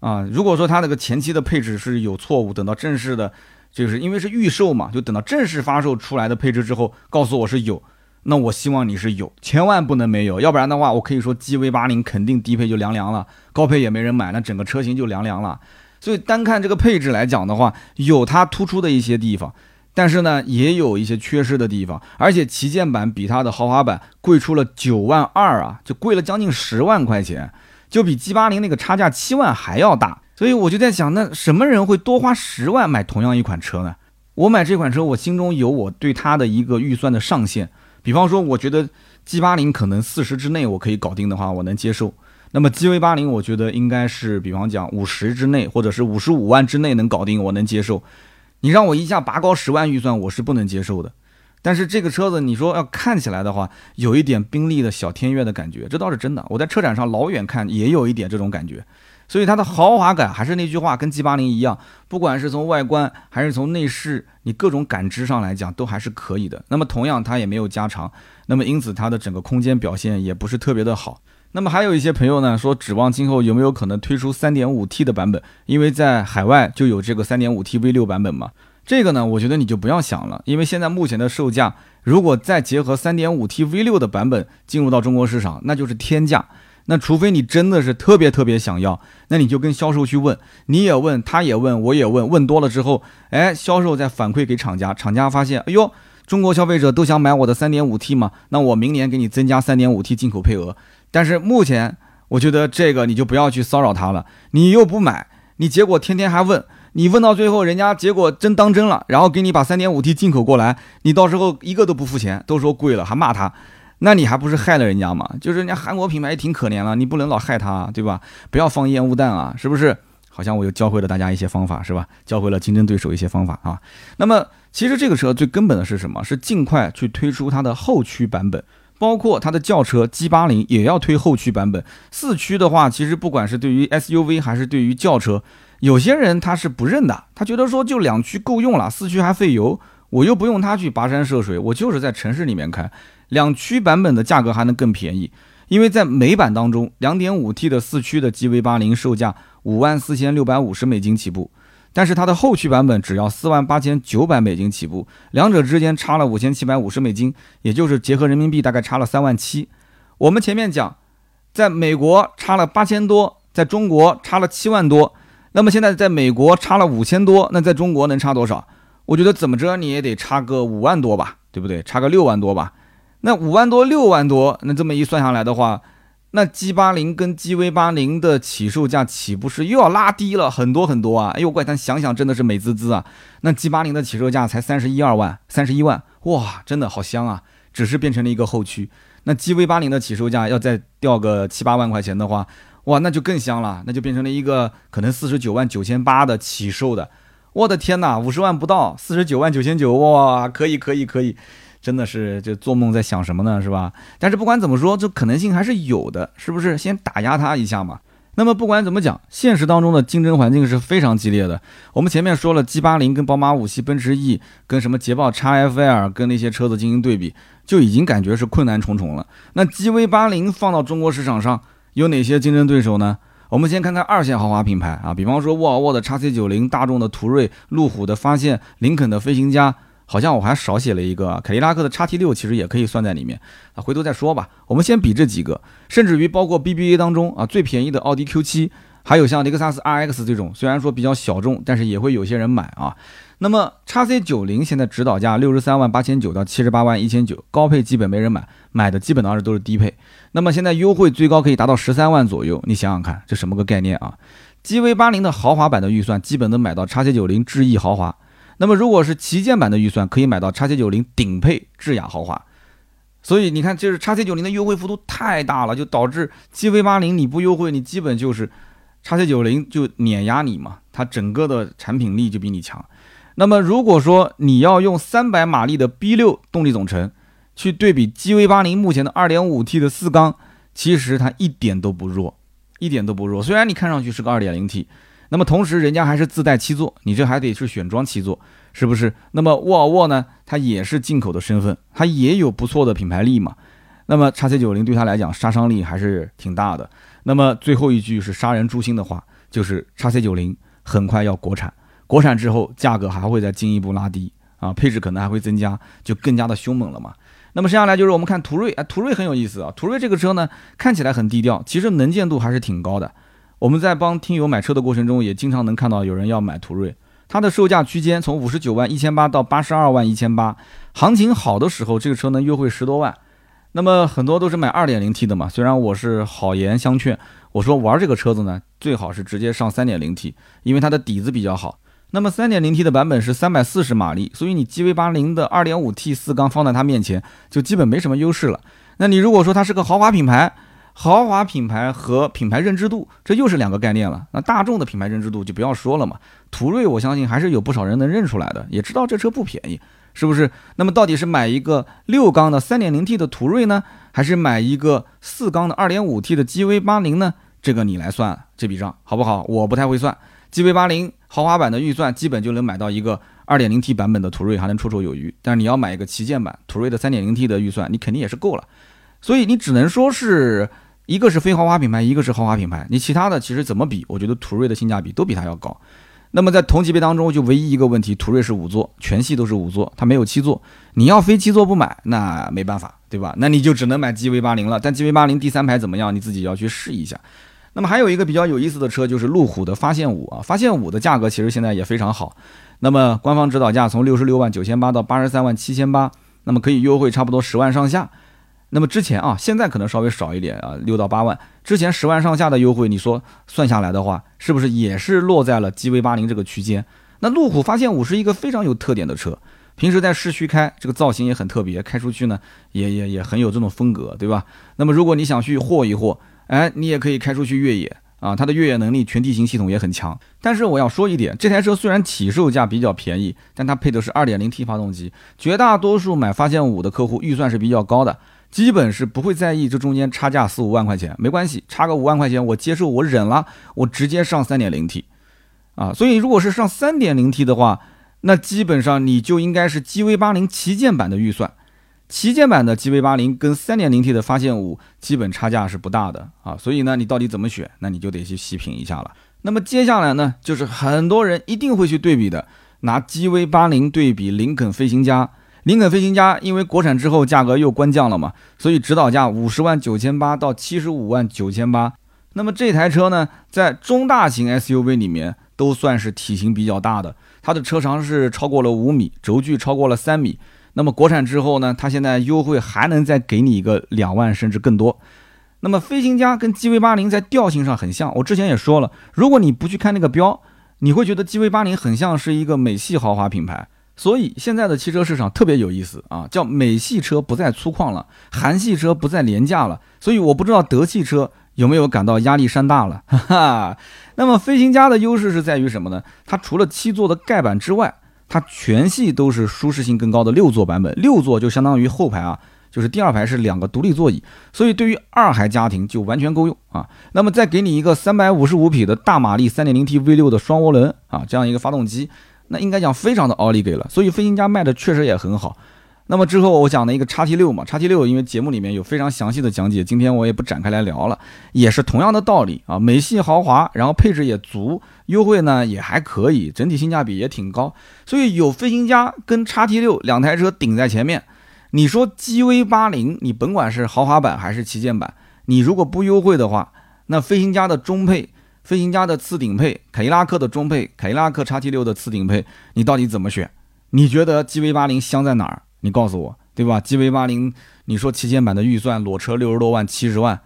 啊，如果说它那个前期的配置是有错误，等到正式的，就是因为是预售嘛，就等到正式发售出来的配置之后，告诉我是有，那我希望你是有，千万不能没有，要不然的话，我可以说 GV 八零肯定低配就凉凉了，高配也没人买，那整个车型就凉凉了。所以单看这个配置来讲的话，有它突出的一些地方，但是呢，也有一些缺失的地方，而且旗舰版比它的豪华版贵出了九万二啊，就贵了将近十万块钱。就比 G 八零那个差价七万还要大，所以我就在想，那什么人会多花十万买同样一款车呢？我买这款车，我心中有我对它的一个预算的上限。比方说，我觉得 G 八零可能四十之内我可以搞定的话，我能接受。那么 G V 八零，我觉得应该是比方讲五十之内，或者是五十五万之内能搞定，我能接受。你让我一下拔高十万预算，我是不能接受的。但是这个车子你说要看起来的话，有一点宾利的小天悦的感觉，这倒是真的。我在车展上老远看也有一点这种感觉。所以它的豪华感还是那句话，跟 G 八零一样，不管是从外观还是从内饰，你各种感知上来讲都还是可以的。那么同样它也没有加长，那么因此它的整个空间表现也不是特别的好。那么还有一些朋友呢说，指望今后有没有可能推出 3.5T 的版本？因为在海外就有这个 3.5T V6 版本嘛。这个呢，我觉得你就不要想了，因为现在目前的售价，如果再结合 3.5T V6 的版本进入到中国市场，那就是天价。那除非你真的是特别特别想要，那你就跟销售去问，你也问，他也问，我也问问多了之后，哎，销售再反馈给厂家，厂家发现，哎呦，中国消费者都想买我的 3.5T 嘛，那我明年给你增加 3.5T 进口配额。但是目前我觉得这个你就不要去骚扰他了，你又不买，你结果天天还问，你问到最后人家结果真当真了，然后给你把 3.5T 进口过来，你到时候一个都不付钱，都说贵了，还骂他。那你还不是害了人家吗？就是人家韩国品牌也挺可怜了，你不能老害他，啊对吧？不要放烟雾弹啊，是不是？好像我又教会了大家一些方法，是吧？教会了竞争对手一些方法啊。那么其实这个车最根本的是什么？是尽快去推出它的后驱版本，包括它的轿车 G 八零也要推后驱版本。四驱的话，其实不管是对于 SUV 还是对于轿车，有些人他是不认的，他觉得说就两驱够用了，四驱还费油，我又不用它去跋山涉水，我就是在城市里面开。两驱版本的价格还能更便宜，因为在美版当中，2.5T 的四驱的 GV80 售价五万四千六百五十美金起步，但是它的后驱版本只要四万八千九百美金起步，两者之间差了五千七百五十美金，也就是结合人民币大概差了三万七。我们前面讲，在美国差了八千多，在中国差了七万多，那么现在在美国差了五千多，那在中国能差多少？我觉得怎么着你也得差个五万多吧，对不对？差个六万多吧。那五万多六万多，那这么一算下来的话，那 G 八零跟 G V 八零的起售价岂不是又要拉低了很多很多啊？哎呦，怪谈想想真的是美滋滋啊！那 G 八零的起售价才三十一二万，三十一万，哇，真的好香啊！只是变成了一个后驱。那 G V 八零的起售价要再掉个七八万块钱的话，哇，那就更香了，那就变成了一个可能四十九万九千八的起售的。我的天哪，五十万不到，四十九万九千九，哇，可以可以可以。真的是就做梦在想什么呢，是吧？但是不管怎么说，这可能性还是有的，是不是？先打压他一下嘛。那么不管怎么讲，现实当中的竞争环境是非常激烈的。我们前面说了，G 八零跟宝马五系、奔驰 E 跟什么捷豹 x FL 跟那些车子进行对比，就已经感觉是困难重重了。那 GV 八零放到中国市场上有哪些竞争对手呢？我们先看看二线豪华品牌啊，比方说沃尔沃的 x C 九零、大众的途锐、路虎的发现、林肯的飞行家。好像我还少写了一个凯迪拉克的叉 T 六，其实也可以算在里面啊，回头再说吧。我们先比这几个，甚至于包括 BBA 当中啊最便宜的奥迪 Q 七，还有像雷克萨斯 RX 这种，虽然说比较小众，但是也会有些人买啊。那么叉 C 九零现在指导价六十三万八千九到七十八万一千九，高配基本没人买，买的基本上是都是低配。那么现在优惠最高可以达到十三万左右，你想想看，这什么个概念啊？GV 八零的豪华版的预算基本能买到叉 C 九零智逸豪华。那么如果是旗舰版的预算，可以买到叉 C 九零顶配智雅豪华，所以你看，就是叉 C 九零的优惠幅度太大了，就导致 G V 八零你不优惠，你基本就是叉 C 九零就碾压你嘛，它整个的产品力就比你强。那么如果说你要用三百马力的 B 六动力总成去对比 G V 八零目前的二点五 T 的四缸，其实它一点都不弱，一点都不弱。虽然你看上去是个二点零 T。那么同时，人家还是自带七座，你这还得是选装七座，是不是？那么沃尔沃呢？它也是进口的身份，它也有不错的品牌力嘛。那么叉 C 九零对它来讲杀伤力还是挺大的。那么最后一句是杀人诛心的话，就是叉 C 九零很快要国产，国产之后价格还会再进一步拉低啊，配置可能还会增加，就更加的凶猛了嘛。那么接下来就是我们看途锐，啊，途锐很有意思啊，途锐这个车呢看起来很低调，其实能见度还是挺高的。我们在帮听友买车的过程中，也经常能看到有人要买途锐，它的售价区间从五十九万一千八到八十二万一千八，行情好的时候，这个车能优惠十多万。那么很多都是买二点零 T 的嘛，虽然我是好言相劝，我说玩这个车子呢，最好是直接上三点零 T，因为它的底子比较好。那么三点零 T 的版本是三百四十马力，所以你 GV 八零的二点五 T 四缸放在它面前，就基本没什么优势了。那你如果说它是个豪华品牌，豪华品牌和品牌认知度，这又是两个概念了。那大众的品牌认知度就不要说了嘛。途锐，我相信还是有不少人能认出来的，也知道这车不便宜，是不是？那么到底是买一个六缸的 3.0T 的途锐呢，还是买一个四缸的 2.5T 的 GV80 呢？这个你来算这笔账好不好？我不太会算。GV80 豪华版的预算基本就能买到一个 2.0T 版本的途锐，还能绰绰有余。但是你要买一个旗舰版途锐的 3.0T 的预算，你肯定也是够了。所以你只能说是一个是非豪华品牌，一个是豪华品牌。你其他的其实怎么比，我觉得途锐的性价比都比它要高。那么在同级别当中，就唯一一个问题，途锐是五座，全系都是五座，它没有七座。你要非七座不买，那没办法，对吧？那你就只能买 GV80 了。但 GV80 第三排怎么样？你自己要去试一下。那么还有一个比较有意思的车，就是路虎的发现五啊，发现五的价格其实现在也非常好。那么官方指导价从六十六万九千八到八十三万七千八，那么可以优惠差不多十万上下。那么之前啊，现在可能稍微少一点啊，六到八万。之前十万上下的优惠，你说算下来的话，是不是也是落在了 G V 八零这个区间？那路虎发现五是一个非常有特点的车，平时在市区开，这个造型也很特别，开出去呢也也也很有这种风格，对吧？那么如果你想去霍一霍，哎，你也可以开出去越野啊，它的越野能力、全地形系统也很强。但是我要说一点，这台车虽然起售价比较便宜，但它配的是 2.0T 发动机，绝大多数买发现五的客户预算是比较高的。基本是不会在意这中间差价四五万块钱，没关系，差个五万块钱我接受，我忍了，我直接上三点零 T，啊，所以如果是上三点零 T 的话，那基本上你就应该是 GV 八零旗舰版的预算，旗舰版的 GV 八零跟三点零 T 的发现五基本差价是不大的啊，所以呢，你到底怎么选，那你就得去细品一下了。那么接下来呢，就是很多人一定会去对比的，拿 GV 八零对比林肯飞行家。林肯飞行家因为国产之后价格又官降了嘛，所以指导价五十万九千八到七十五万九千八。那么这台车呢，在中大型 SUV 里面都算是体型比较大的，它的车长是超过了五米，轴距超过了三米。那么国产之后呢，它现在优惠还能再给你一个两万甚至更多。那么飞行家跟 GV80 在调性上很像，我之前也说了，如果你不去看那个标，你会觉得 GV80 很像是一个美系豪华品牌。所以现在的汽车市场特别有意思啊，叫美系车不再粗犷了，韩系车不再廉价了。所以我不知道德系车有没有感到压力山大了，哈哈。那么飞行家的优势是在于什么呢？它除了七座的盖板之外，它全系都是舒适性更高的六座版本，六座就相当于后排啊，就是第二排是两个独立座椅，所以对于二孩家庭就完全够用啊。那么再给你一个三百五十五匹的大马力三点零 T V 六的双涡轮啊，这样一个发动机。那应该讲非常的奥利给了，所以飞行家卖的确实也很好。那么之后我讲的一个叉 T 六嘛，叉 T 六因为节目里面有非常详细的讲解，今天我也不展开来聊了，也是同样的道理啊，美系豪华，然后配置也足，优惠呢也还可以，整体性价比也挺高。所以有飞行家跟叉 T 六两台车顶在前面，你说 GV 八零，你甭管是豪华版还是旗舰版，你如果不优惠的话，那飞行家的中配。飞行家的次顶配，凯迪拉克的中配，凯迪拉克 XT6 的次顶配，你到底怎么选？你觉得 GV80 香在哪儿？你告诉我，对吧？G V 八零你说旗舰版的预算裸车六十多万、七十万，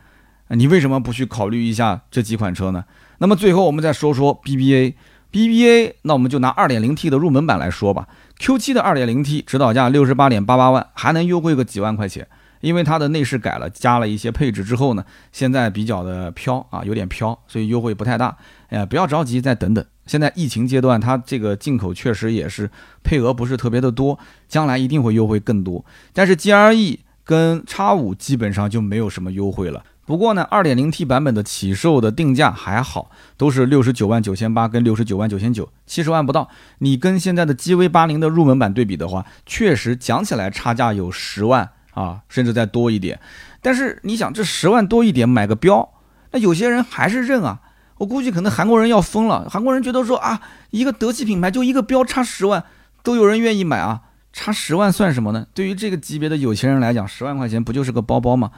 你为什么不去考虑一下这几款车呢？那么最后我们再说说 BBA，BBA，那我们就拿二点零 T 的入门版来说吧。，Q 七的二点零 T 指导价六十八点八八万，还能优惠个几万块钱。因为它的内饰改了，加了一些配置之后呢，现在比较的飘啊，有点飘，所以优惠不太大。哎，不要着急，再等等。现在疫情阶段，它这个进口确实也是配额不是特别的多，将来一定会优惠更多。但是 GRE 跟 X5 基本上就没有什么优惠了。不过呢，2.0T 版本的起售的定价还好，都是六十九万九千八跟六十九万九千九，七十万不到。你跟现在的 GV80 的入门版对比的话，确实讲起来差价有十万。啊，甚至再多一点，但是你想，这十万多一点买个标，那有些人还是认啊。我估计可能韩国人要疯了，韩国人觉得说啊，一个德系品牌就一个标差十万，都有人愿意买啊，差十万算什么呢？对于这个级别的有钱人来讲，十万块钱不就是个包包吗？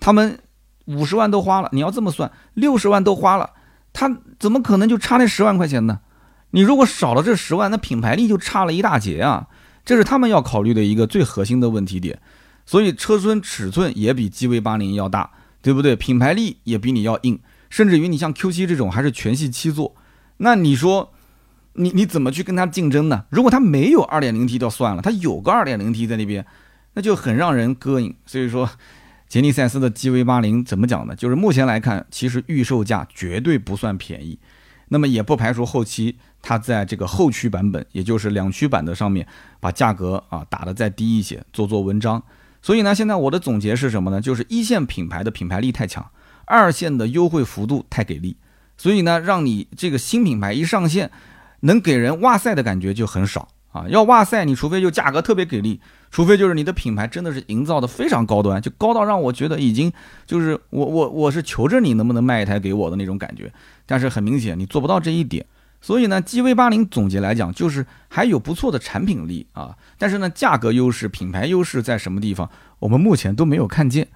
他们五十万都花了，你要这么算，六十万都花了，他怎么可能就差那十万块钱呢？你如果少了这十万，那品牌力就差了一大截啊，这是他们要考虑的一个最核心的问题点。所以车身尺寸也比 GV80 要大，对不对？品牌力也比你要硬，甚至于你像 Q7 这种还是全系七座，那你说你你怎么去跟它竞争呢？如果它没有 2.0T 就算了，它有个 2.0T 在那边，那就很让人膈应。所以说，杰尼赛斯的 GV80 怎么讲呢？就是目前来看，其实预售价绝对不算便宜。那么也不排除后期它在这个后驱版本，也就是两驱版的上面，把价格啊打得再低一些，做做文章。所以呢，现在我的总结是什么呢？就是一线品牌的品牌力太强，二线的优惠幅度太给力，所以呢，让你这个新品牌一上线，能给人哇塞的感觉就很少啊。要哇塞，你除非就价格特别给力，除非就是你的品牌真的是营造的非常高端，就高到让我觉得已经就是我我我是求着你能不能卖一台给我的那种感觉。但是很明显你做不到这一点。所以呢，G V 八零总结来讲，就是还有不错的产品力啊，但是呢，价格优势、品牌优势在什么地方，我们目前都没有看见。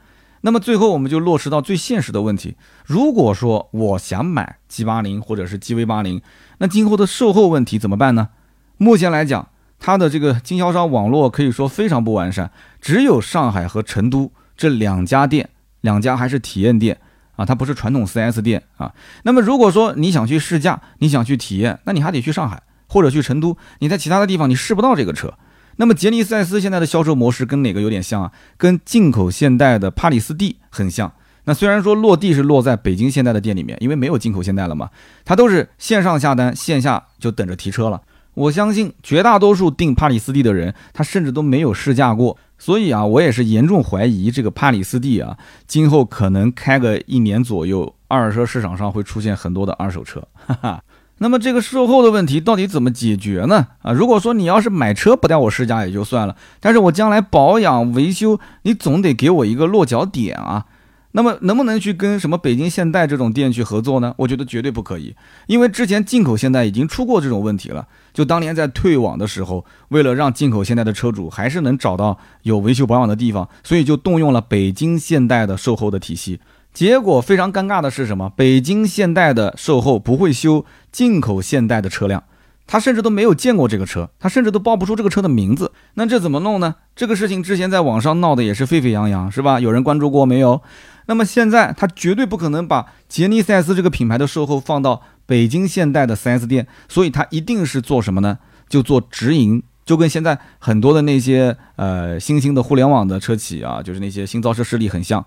那么最后我们就落实到最现实的问题：如果说我想买 G 八零或者是 G V 八零，那今后的售后问题怎么办呢？目前来讲，它的这个经销商网络可以说非常不完善，只有上海和成都这两家店，两家还是体验店。啊，它不是传统 4S 店啊。那么如果说你想去试驾，你想去体验，那你还得去上海或者去成都。你在其他的地方你试不到这个车。那么杰尼赛斯现在的销售模式跟哪个有点像啊？跟进口现代的帕里斯蒂很像。那虽然说落地是落在北京现代的店里面，因为没有进口现代了嘛，它都是线上下单，线下就等着提车了。我相信绝大多数订帕里斯蒂的人，他甚至都没有试驾过。所以啊，我也是严重怀疑这个帕里斯蒂啊，今后可能开个一年左右，二手车市场上会出现很多的二手车。哈哈。那么这个售后的问题到底怎么解决呢？啊，如果说你要是买车不带我试驾也就算了，但是我将来保养维修，你总得给我一个落脚点啊。那么能不能去跟什么北京现代这种店去合作呢？我觉得绝对不可以，因为之前进口现代已经出过这种问题了。就当年在退网的时候，为了让进口现代的车主还是能找到有维修保养的地方，所以就动用了北京现代的售后的体系。结果非常尴尬的是什么？北京现代的售后不会修进口现代的车辆，他甚至都没有见过这个车，他甚至都报不出这个车的名字。那这怎么弄呢？这个事情之前在网上闹的也是沸沸扬扬，是吧？有人关注过没有？那么现在他绝对不可能把杰尼赛斯这个品牌的售后放到北京现代的 4S 店，所以他一定是做什么呢？就做直营，就跟现在很多的那些呃新兴的互联网的车企啊，就是那些新造车势力很像，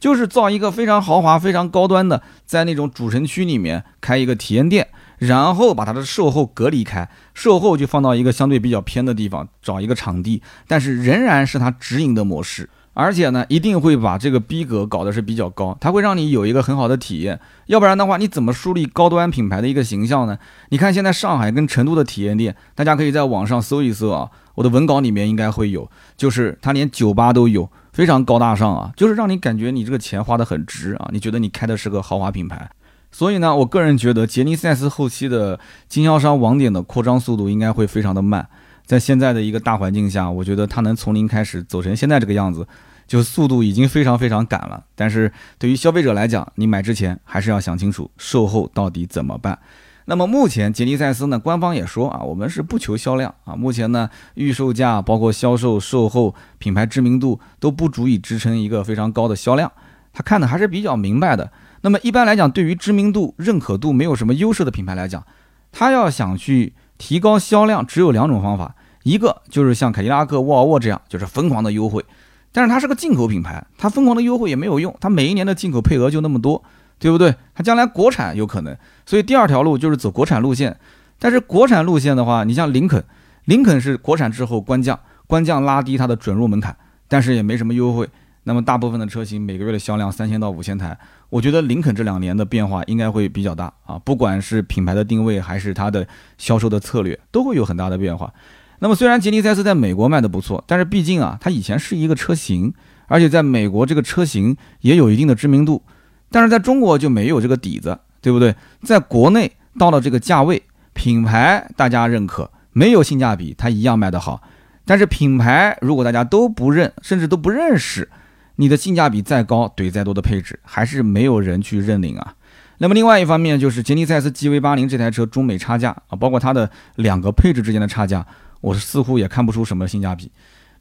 就是造一个非常豪华、非常高端的，在那种主城区里面开一个体验店，然后把它的售后隔离开，售后就放到一个相对比较偏的地方，找一个场地，但是仍然是它直营的模式。而且呢，一定会把这个逼格搞得是比较高，它会让你有一个很好的体验。要不然的话，你怎么树立高端品牌的一个形象呢？你看现在上海跟成都的体验店，大家可以在网上搜一搜啊，我的文稿里面应该会有，就是它连酒吧都有，非常高大上啊，就是让你感觉你这个钱花得很值啊，你觉得你开的是个豪华品牌。所以呢，我个人觉得杰尼赛斯后期的经销商网点的扩张速度应该会非常的慢。在现在的一个大环境下，我觉得它能从零开始走成现在这个样子。就速度已经非常非常赶了，但是对于消费者来讲，你买之前还是要想清楚售后到底怎么办。那么目前杰尼赛斯呢，官方也说啊，我们是不求销量啊，目前呢预售价包括销售、售后、品牌知名度都不足以支撑一个非常高的销量。他看的还是比较明白的。那么一般来讲，对于知名度、认可度没有什么优势的品牌来讲，他要想去提高销量，只有两种方法，一个就是像凯迪拉克、沃尔沃这样，就是疯狂的优惠。但是它是个进口品牌，它疯狂的优惠也没有用，它每一年的进口配额就那么多，对不对？它将来国产有可能，所以第二条路就是走国产路线。但是国产路线的话，你像林肯，林肯是国产之后官降，官降拉低它的准入门槛，但是也没什么优惠。那么大部分的车型每个月的销量三千到五千台，我觉得林肯这两年的变化应该会比较大啊，不管是品牌的定位还是它的销售的策略，都会有很大的变化。那么虽然吉尼赛斯在美国卖的不错，但是毕竟啊，它以前是一个车型，而且在美国这个车型也有一定的知名度，但是在中国就没有这个底子，对不对？在国内到了这个价位，品牌大家认可，没有性价比，它一样卖得好。但是品牌如果大家都不认，甚至都不认识，你的性价比再高，怼再多的配置，还是没有人去认领啊。那么另外一方面就是杰尼赛斯 GV80 这台车中美差价啊，包括它的两个配置之间的差价。我似乎也看不出什么性价比，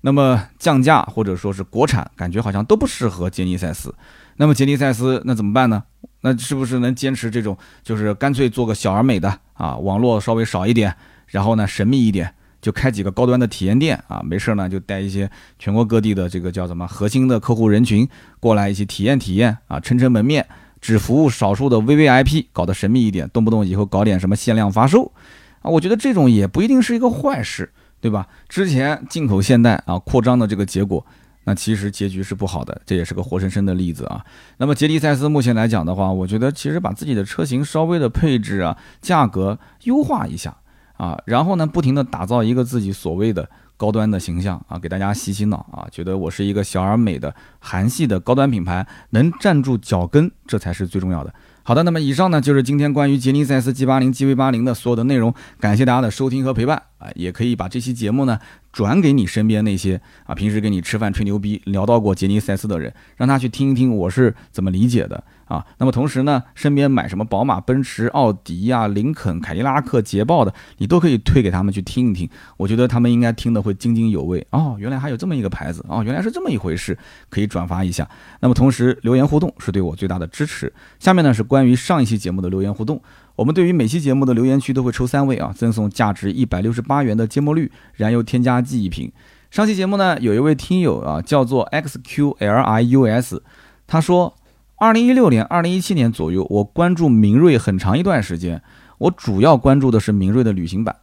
那么降价或者说是国产，感觉好像都不适合杰尼赛斯。那么杰尼赛斯那怎么办呢？那是不是能坚持这种，就是干脆做个小而美的啊，网络稍微少一点，然后呢神秘一点，就开几个高端的体验店啊，没事呢就带一些全国各地的这个叫什么核心的客户人群过来一起体验体验啊，撑撑门面，只服务少数的 VVIP，搞得神秘一点，动不动以后搞点什么限量发售啊，我觉得这种也不一定是一个坏事，对吧？之前进口现代啊扩张的这个结果。那其实结局是不好的，这也是个活生生的例子啊。那么杰尼赛斯目前来讲的话，我觉得其实把自己的车型稍微的配置啊、价格优化一下啊，然后呢，不停的打造一个自己所谓的高端的形象啊，给大家洗洗脑啊，觉得我是一个小而美的韩系的高端品牌，能站住脚跟，这才是最重要的。好的，那么以上呢就是今天关于杰尼赛斯 G 八零 GV 八零的所有的内容，感谢大家的收听和陪伴啊，也可以把这期节目呢转给你身边那些啊平时跟你吃饭吹牛逼聊到过杰尼赛斯的人，让他去听一听我是怎么理解的。啊，那么同时呢，身边买什么宝马、奔驰、奥迪呀、林肯、凯迪拉克、捷豹的，你都可以推给他们去听一听。我觉得他们应该听得会津津有味。哦，原来还有这么一个牌子，哦，原来是这么一回事，可以转发一下。那么同时留言互动是对我最大的支持。下面呢是关于上一期节目的留言互动，我们对于每期节目的留言区都会抽三位啊，赠送价值一百六十八元的芥末绿燃油添加剂一瓶。上期节目呢，有一位听友啊，叫做 XQLIUS，他说。二零一六年、二零一七年左右，我关注明锐很长一段时间。我主要关注的是明锐的旅行版。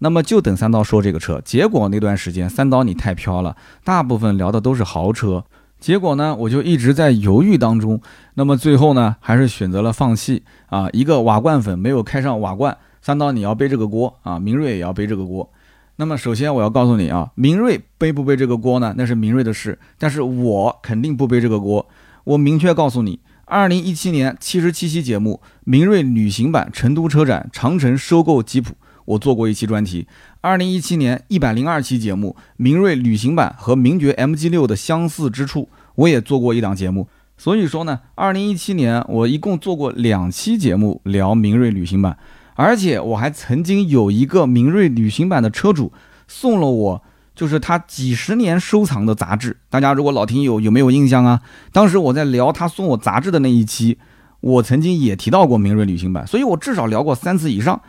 那么就等三刀说这个车。结果那段时间，三刀你太飘了，大部分聊的都是豪车。结果呢，我就一直在犹豫当中。那么最后呢，还是选择了放弃啊。一个瓦罐粉没有开上瓦罐，三刀你要背这个锅啊。明锐也要背这个锅。那么首先我要告诉你啊，明锐背不背这个锅呢？那是明锐的事，但是我肯定不背这个锅。我明确告诉你，二零一七年七十七期节目，明锐旅行版成都车展，长城收购吉普，我做过一期专题。二零一七年一百零二期节目，明锐旅行版和名爵 MG 六的相似之处，我也做过一档节目。所以说呢，二零一七年我一共做过两期节目聊明锐旅行版，而且我还曾经有一个明锐旅行版的车主送了我。就是他几十年收藏的杂志，大家如果老听友有没有印象啊？当时我在聊他送我杂志的那一期，我曾经也提到过明锐旅行版，所以我至少聊过三次以上。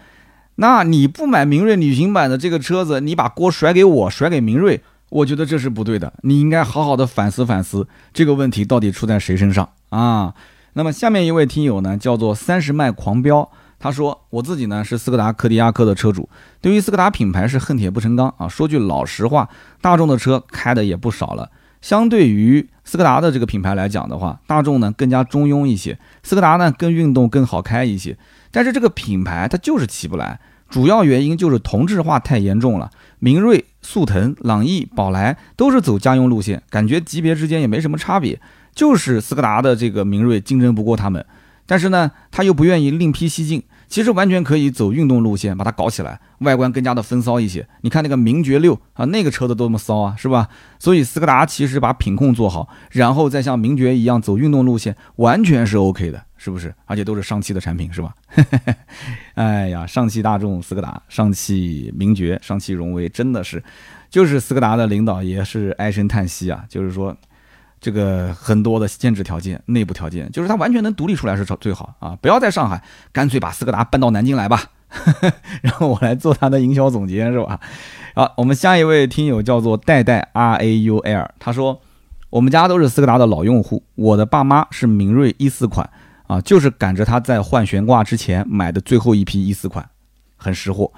那你不买明锐旅行版的这个车子，你把锅甩给我，甩给明锐，我觉得这是不对的。你应该好好的反思反思这个问题到底出在谁身上啊？那么下面一位听友呢，叫做三十迈狂飙。他说：“我自己呢是斯柯达柯迪亚克的车主，对于斯柯达品牌是恨铁不成钢啊。说句老实话，大众的车开的也不少了。相对于斯柯达的这个品牌来讲的话，大众呢更加中庸一些，斯柯达呢更运动更好开一些。但是这个品牌它就是起不来，主要原因就是同质化太严重了。明锐、速腾、朗逸、宝来都是走家用路线，感觉级别之间也没什么差别，就是斯柯达的这个明锐竞争不过他们，但是呢他又不愿意另辟蹊径。”其实完全可以走运动路线，把它搞起来，外观更加的风骚一些。你看那个名爵六啊，那个车子多么骚啊，是吧？所以斯柯达其实把品控做好，然后再像名爵一样走运动路线，完全是 OK 的，是不是？而且都是上汽的产品，是吧？哎呀，上汽大众、斯柯达、上汽名爵、上汽荣威，真的是，就是斯柯达的领导也是唉声叹息啊，就是说。这个很多的限制条件、内部条件，就是它完全能独立出来是最好啊！不要在上海，干脆把斯柯达搬到南京来吧。然后我来做它的营销总监，是吧？好，我们下一位听友叫做代代 R A U L，他说我们家都是斯柯达的老用户，我的爸妈是明锐一四款啊，就是赶着他在换悬挂之前买的最后一批一四款，很识货。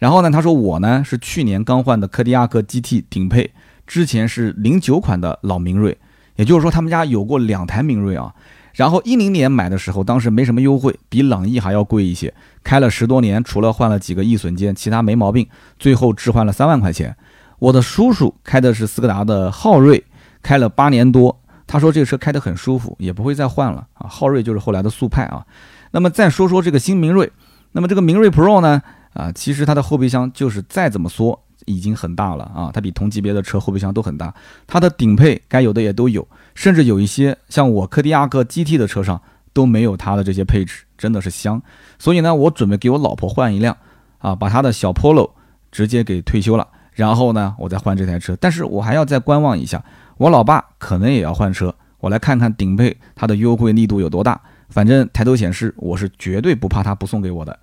然后呢，他说我呢是去年刚换的柯迪亚克 GT 顶配，之前是零九款的老明锐。也就是说，他们家有过两台明锐啊，然后一零年买的时候，当时没什么优惠，比朗逸还要贵一些。开了十多年，除了换了几个易损件，其他没毛病。最后置换了三万块钱。我的叔叔开的是斯柯达的昊锐，开了八年多，他说这个车开得很舒服，也不会再换了啊。昊锐就是后来的速派啊。那么再说说这个新明锐，那么这个明锐 Pro 呢，啊，其实它的后备箱就是再怎么缩。已经很大了啊，它比同级别的车后备箱都很大，它的顶配该有的也都有，甚至有一些像我柯迪亚克 GT 的车上都没有它的这些配置，真的是香。所以呢，我准备给我老婆换一辆啊，把她的小 Polo 直接给退休了，然后呢，我再换这台车。但是我还要再观望一下，我老爸可能也要换车，我来看看顶配它的优惠力度有多大。反正抬头显示，我是绝对不怕他不送给我的。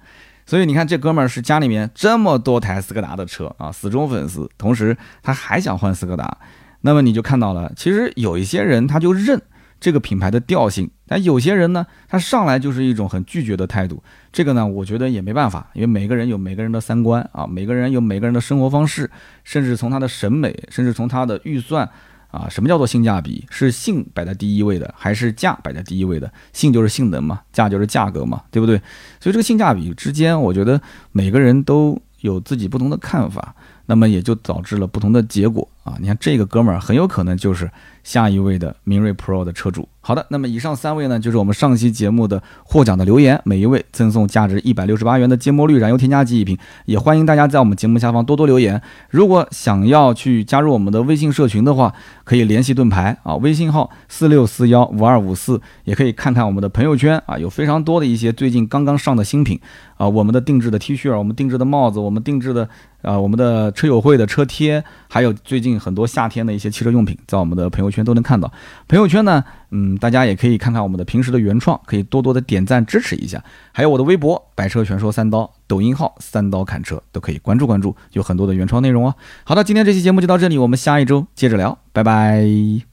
所以你看，这哥们儿是家里面这么多台斯柯达的车啊，死忠粉丝，同时他还想换斯柯达，那么你就看到了，其实有一些人他就认这个品牌的调性，但有些人呢，他上来就是一种很拒绝的态度，这个呢，我觉得也没办法，因为每个人有每个人的三观啊，每个人有每个人的生活方式，甚至从他的审美，甚至从他的预算啊，什么叫做性价比？是性摆在第一位的，还是价摆在第一位的？性就是性能嘛，价就是价格嘛，对不对？所以这个性价比之间，我觉得每个人都有自己不同的看法，那么也就导致了不同的结果啊。你看这个哥们儿很有可能就是下一位的明锐 Pro 的车主。好的，那么以上三位呢，就是我们上期节目的获奖的留言，每一位赠送价值一百六十八元的芥末绿燃油添加剂一瓶，也欢迎大家在我们节目下方多多留言。如果想要去加入我们的微信社群的话，可以联系盾牌啊，微信号四六四幺五二五四，也可以看看我们的朋友圈啊，有非常多的一些最近刚刚上的新品啊，我们的定制的 T 恤，我们定制的帽子，我们定制的啊，我们的车友会的车贴，还有最近很多夏天的一些汽车用品，在我们的朋友圈都能看到。朋友圈呢，嗯，大家也可以看看我们的平时的原创，可以多多的点赞支持一下。还有我的微博“百车全说三刀”，抖音号“三刀砍车”都可以关注关注，有很多的原创内容哦。好的，今天这期节目就到这里，我们下一周接着聊，拜拜。